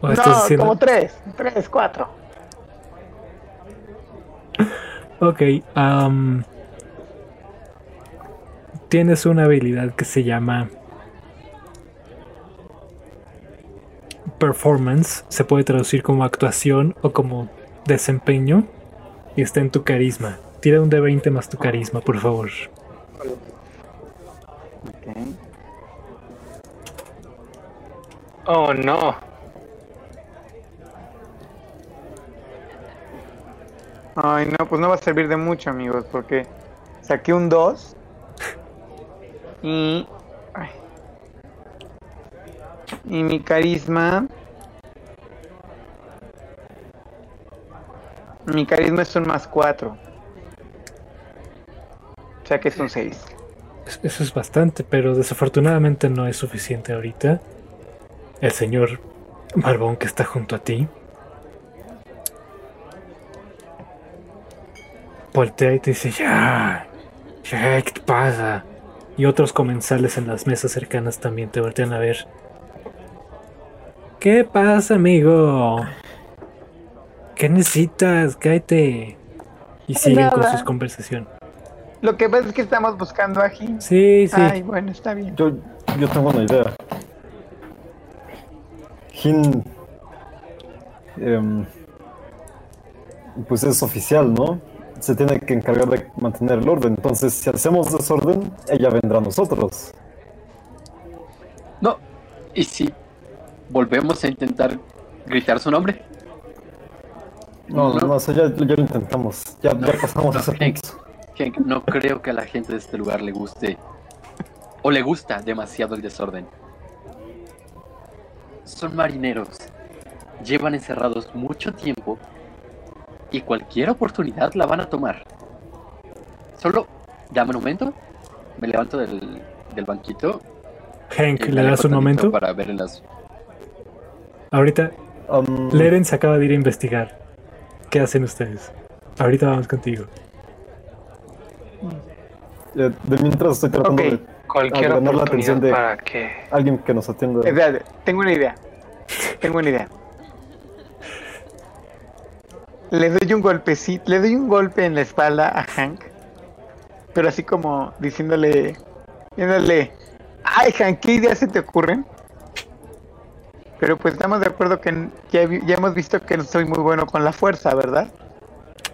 ¿O estás No, haciendo- como tres, tres, cuatro. Ok, am, tienes una habilidad que se llama performance, se puede traducir como actuación o como desempeño. y está en tu carisma. Tira un D20 más tu carisma, por favor. Ok. Oh, no. Ay, no, pues no va a servir de mucho, amigos, porque saqué un 2 y... ay. Y mi carisma... Mi carisma es un más 4. O sea que es un 6. Es- Eso es bastante, pero desafortunadamente no es suficiente ahorita. El señor Barbón que está junto a ti voltea y te dice, ya, ya, ¿qué te pasa? Y otros comensales en las mesas cercanas también te voltean a ver. ¿Qué pasa, amigo? ¿Qué necesitas? Cállate. Y siguen con sus conversaciones. Lo que pasa es que estamos buscando a Jin. Sí, sí. Ay, bueno, está bien. Yo, yo tengo una idea. Jin. em, pues es oficial, ¿no? Se tiene que encargar de mantener el orden. Entonces, si hacemos desorden, ella vendrá a nosotros. No. ¿Y si volvemos a intentar gritar su nombre? No, no, No. no, eso ya, ya lo intentamos. Ya, No, ya pasamos no, ese Hank. no creo que a la gente de este lugar le guste o le gusta demasiado el desorden. Son marineros, llevan encerrados mucho tiempo y cualquier oportunidad la van a tomar. Solo dame un momento, me levanto del, del banquito. Hank, me ¿le das un momento? Para ver en las... Ahorita Um, Leren se acaba de ir a investigar. ¿Qué hacen ustedes? Ahorita vamos contigo. eh, de mientras estoy tratando de Cualquier ganar la atención de- para que... alguien que nos atienda. Espérate, tengo una idea. Tengo una idea. Le doy un golpecito, le doy un golpe en la espalda a Hank, pero así como diciéndole, diciéndole, ay Hank, ¿qué ideas se te ocurren? Pero pues estamos de acuerdo que ya, ya hemos visto que no soy muy bueno con la fuerza, ¿verdad?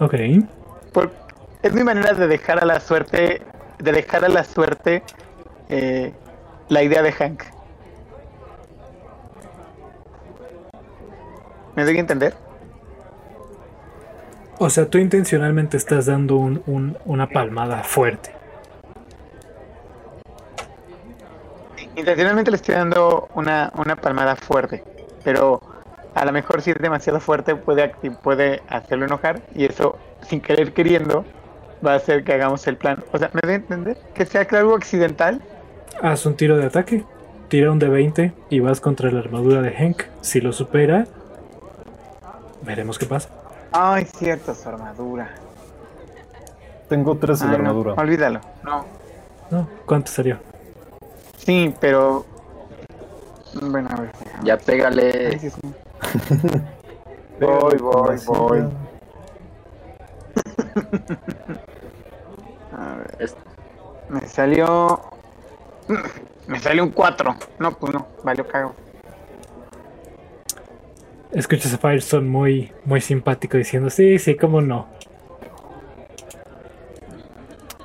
Ok. Por- es mi manera de dejar a la suerte, de dejar a la suerte eh, la idea de Hank. ¿Me doy a entender? O sea, tú intencionalmente estás dando un- un- una palmada fuerte. Intencionalmente le estoy dando una, una palmada fuerte, pero a lo mejor si es demasiado fuerte puede, puede hacerlo enojar y eso, sin querer queriendo, va a hacer que hagamos el plan. O sea, ¿me doy a entender? Que sea algo accidental. Haz un tiro de ataque. Tira un de 20 y vas contra la armadura de Hank. Si lo supera, veremos qué pasa. Ay, cierto, su armadura. Tengo tres en la Ay, no, armadura. olvídalo. No. ¿No? ¿Cuánto salió? Sí, pero... Bueno, a ver. Ya pégale. *laughs* Voy, voy, voy. *laughs* A ver, Es- me salió... Me salió un 4. No, pues no, valió cago. Escuchas a Firestone muy, muy simpático diciendo, sí, sí, cómo no.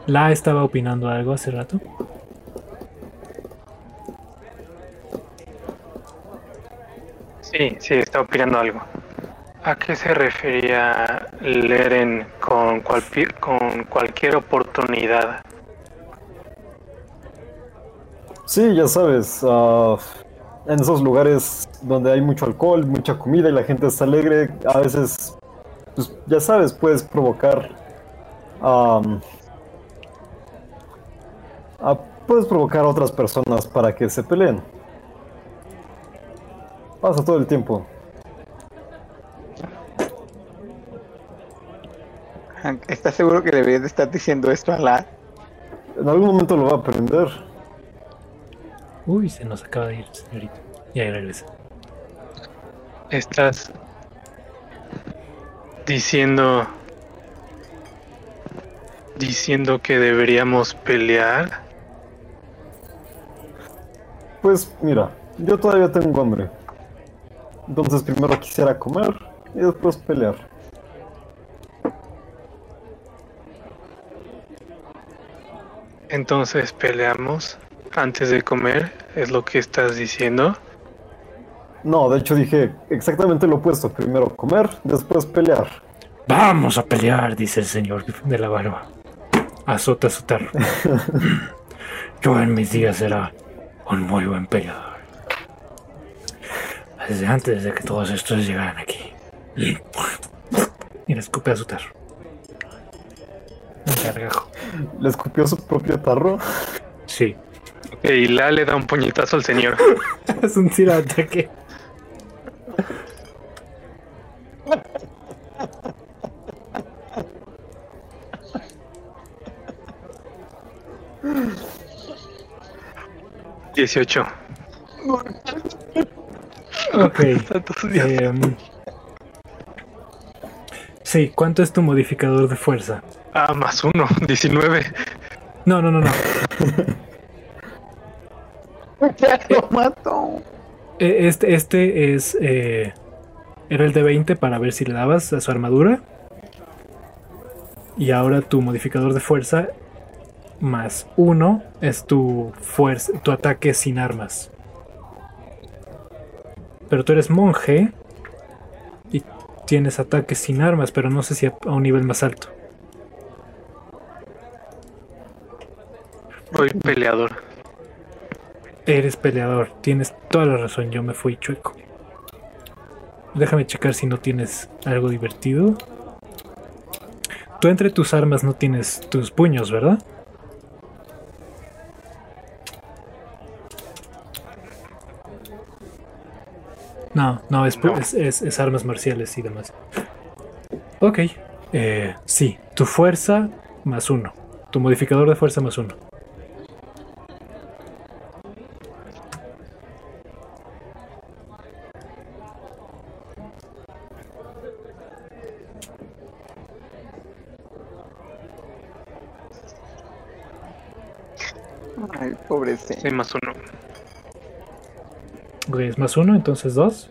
La estaba opinando algo hace rato. Sí, sí, está opinando algo. ¿A qué se refería Leren con, cualquier con cualquier oportunidad? Sí, ya sabes, ah, en esos lugares donde hay mucho alcohol, mucha comida y la gente está alegre, a veces, pues ya sabes, puedes provocar, am, ah, puedes provocar a otras personas para que se peleen. Pasa todo el tiempo. Hank, ¿Estás seguro que deberías de estar diciendo esto a la... En algún momento lo va a aprender. Uy, se nos acaba de ir, señorita. Y ahí regresa. Estás diciendo diciendo que deberíamos pelear. Pues mira, yo todavía tengo hambre. Entonces primero quisiera comer y después pelear. Entonces peleamos antes de comer, es lo que estás diciendo. No, de hecho dije exactamente lo opuesto. Primero comer, después pelear. Vamos a pelear, dice el señor de la barba. Azota su. *laughs* Yo en mis días era un muy buen peleador. Desde antes de que todos estos llegaran aquí. Y le escupe a su tarro. Un gargajo. ¿Le escupió su propio tarro? Sí. Y la le da un puñetazo al señor. *laughs* es un tiro de ataque. Dieciocho. *laughs* Ok. *laughs* em, sí, ¿cuánto es tu modificador de fuerza? Ah, más uno, *laughs* 19. No, no, no, no. *laughs* Ya lo mato. E- Este, este es. eh, era el de 20 para ver si le dabas a su armadura. Y ahora tu modificador de fuerza más uno es tu fuerza, tu ataque sin armas. Pero tú eres monje y tienes ataques sin armas, pero no sé si a, a un nivel más alto. Soy peleador. Eres peleador, tienes toda la razón, yo me fui chueco. Déjame checar si no tienes algo divertido. Tú entre tus armas no tienes tus puños, ¿verdad? No, no, es, pu- No. es- es- es armas marciales y demás. Ok, eh, sí, tu fuerza más uno. Tu modificador de fuerza más uno. Ay, pobre Soy señor. más uno. Ok, es más uno, entonces dos.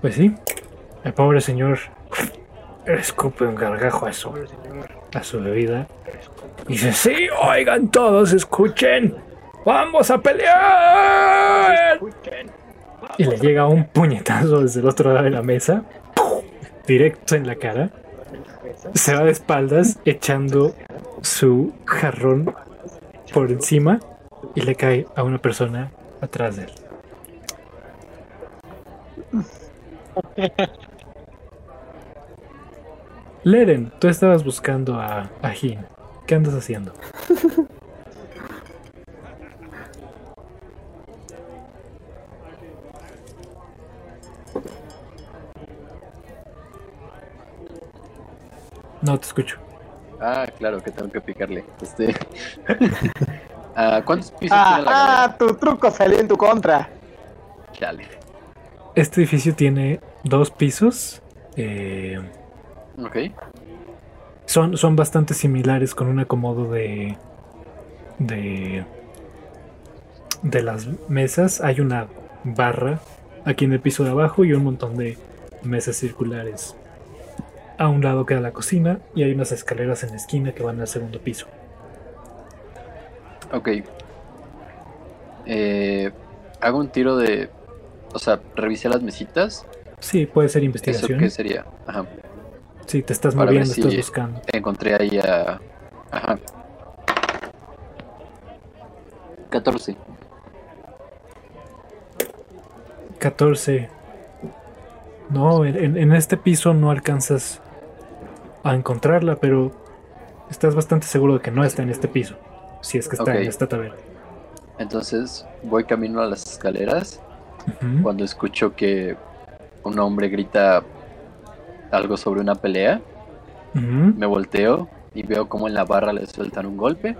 Pues sí, el pobre señor escupe un gargajo a su, a su bebida. Y dice, sí, oigan todos, escuchen, vamos a pelear. Y le llega un puñetazo desde el otro lado de la mesa, directo en la cara. Se va de espaldas echando su jarrón por encima y le cae a una persona atrás de él. Leren, tú estabas buscando a, a Jin. ¿Qué andas haciendo? *laughs* No te escucho. Ah, claro que tengo que picarle. Este. *laughs* Ah, ¿Cuántos pisos Ah, tiene la ah, tu truco salió en tu contra. Chale. Este edificio tiene dos pisos. eh, Ok. son, son bastante similares con un acomodo de. de. de las mesas. Hay una barra aquí en el piso de abajo y un montón de mesas circulares. A un lado queda la cocina y hay unas escaleras en la esquina que van al segundo piso. Ok. Eh, hago un tiro de. O sea, revisé las mesitas. Sí, puede ser ¿Eso investigación. qué sería? Ajá. Sí, te estás Para moviendo, estás buscando. Encontré ahí a. Ajá. 14. 14. No, en- en este piso no alcanzas a encontrarla, pero estás bastante seguro de que no está en este piso. Si es que está en esta taberna. Entonces voy camino a las escaleras cuando escucho que un hombre grita algo sobre una pelea. Me volteo y veo como en la barra le sueltan un golpe.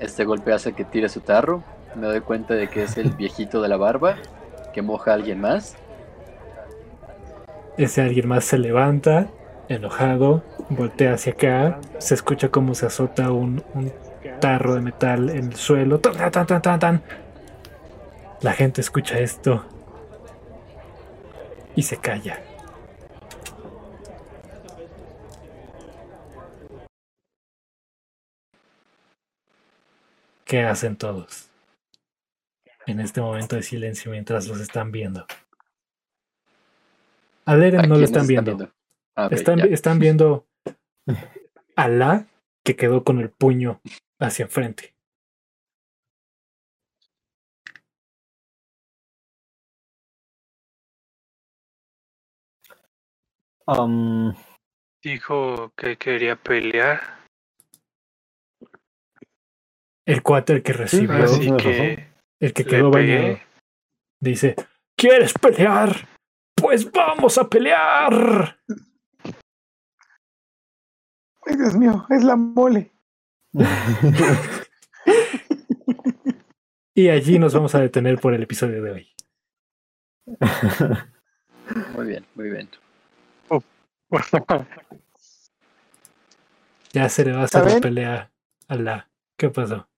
Este golpe hace que tire su tarro. Me doy cuenta de que es el *laughs* viejito de la barba que moja a alguien más. Ese alguien más se levanta, enojado, voltea hacia acá, se escucha cómo se azota un, un tarro de metal en el suelo. Tan, tan, tan, tan. La gente escucha esto y se calla. ¿Qué hacen todos? En este momento de silencio mientras los están viendo. A Leren ¿A no lo están viendo. Ok, Están, están viendo a la que quedó con el puño hacia enfrente. Am, Dijo que quería pelear, El cuate el que recibió, sí. que el que quedó bañado, dice: ¿Quieres pelear? Pues vamos a pelear. Ay, Dios mío, es la mole. *laughs* Y allí nos vamos a detener por el episodio de hoy. Muy bien, muy bien. *laughs* Ya se le va a hacer la pelea a la. ¿Qué pasó?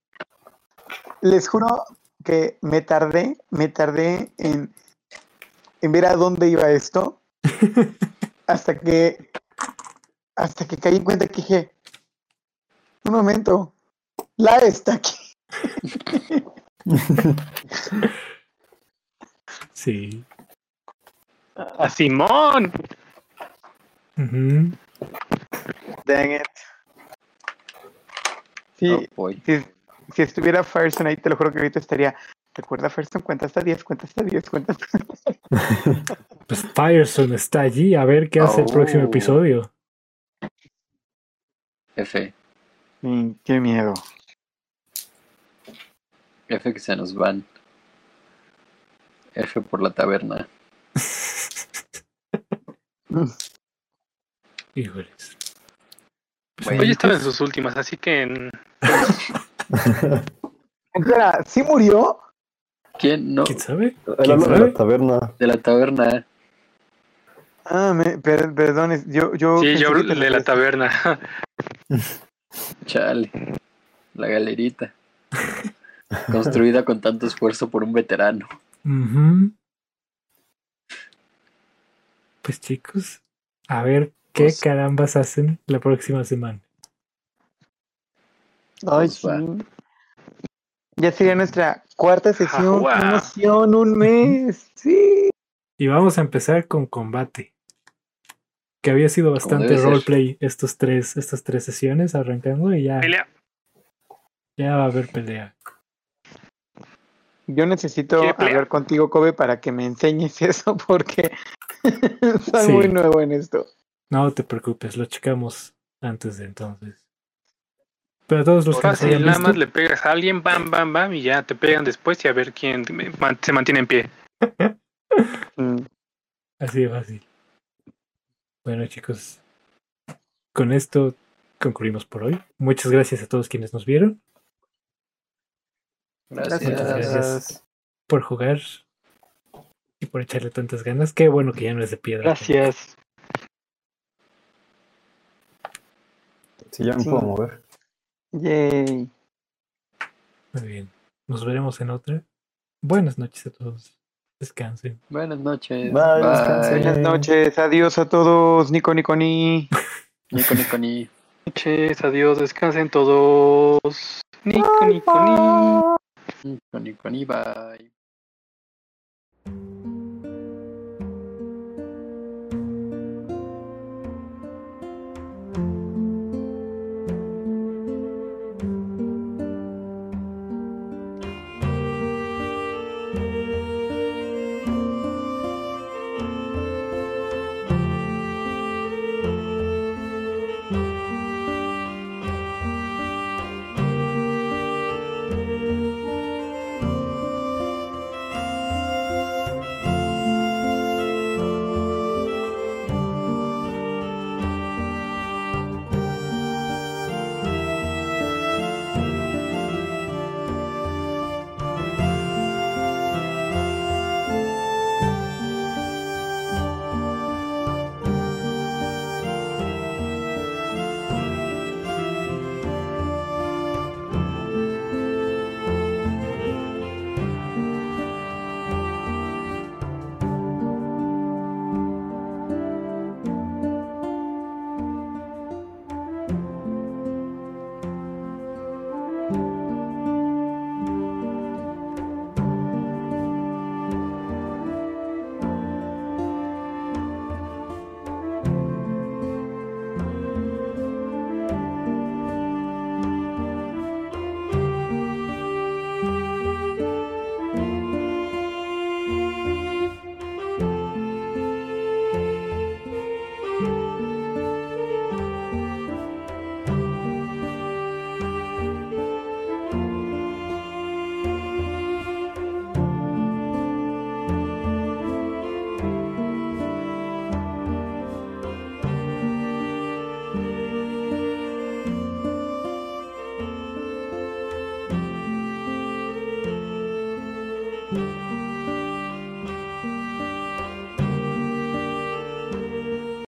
Les juro que me tardé, me tardé en, en ver a dónde iba esto. *laughs* hasta que hasta que caí en cuenta que dije, un momento, la está aquí. *laughs* Sí. ¡A Simón! Ujú. Dang it. Sí, Oh, boy. si, si estuviera Firestone ahí, te lo juro que ahorita estaría. Recuerda, Firestone, cuenta hasta 10, cuenta hasta 10, cuenta hasta *laughs* Pues Firestone está allí a ver qué hace el próximo Oh. episodio. F. Sí, qué miedo. F que se nos van. F por la taberna. *laughs* Híjoles. Pues Bueno, Hoy estaba en sus últimas, así que mm, *laughs* Espera, ¿sí murió? ¿Quién no? ¿Quién sabe? De la taberna. De la taberna. Ah, me, per- perdón, yo, yo sí, yo de la taberna. *laughs* Chale. La galerita. Construida con tanto esfuerzo por un veterano. Ujú. Pues chicos, a ver qué Pues- carambas hacen la próxima semana. Ay, Pues va. sí. Ya sería nuestra cuarta sesión. guau. ¡Qué emoción! ¡Un mes! Sí. Y vamos a empezar con combate. Que había sido bastante roleplay estos tres, estas tres sesiones arrancando y ya, Pelea. ya va a haber pelea. Yo necesito hablar contigo, Kobe, para que me enseñes *laughs* eso, porque soy Sí. muy nuevo en esto. No te preocupes, lo checamos antes de entonces. Pero a todos los hayan nada más visto, le pegas a alguien, bam, bam, bam, y ya te pegan después y a ver quién se mantiene en pie. *laughs* Mm. así de fácil. Bueno chicos, con esto concluimos por hoy. Muchas gracias a todos quienes nos vieron Gracias. Muchas gracias. por jugar y por echarle tantas ganas. Qué bueno que ya no es de piedra. Gracias. Si ya me Sí. puedo mover. Yay. Muy bien. Nos veremos en otra. Buenas noches a todos. Descansen. Buenas noches. Bye, descansen. Buenas noches. Adiós a todos. Nico, Nico, ni. *laughs* Nico, Nico, ni. Noches, adiós, descansen todos. Nico, Nico, ni. Nico, Nico, ni. Bye.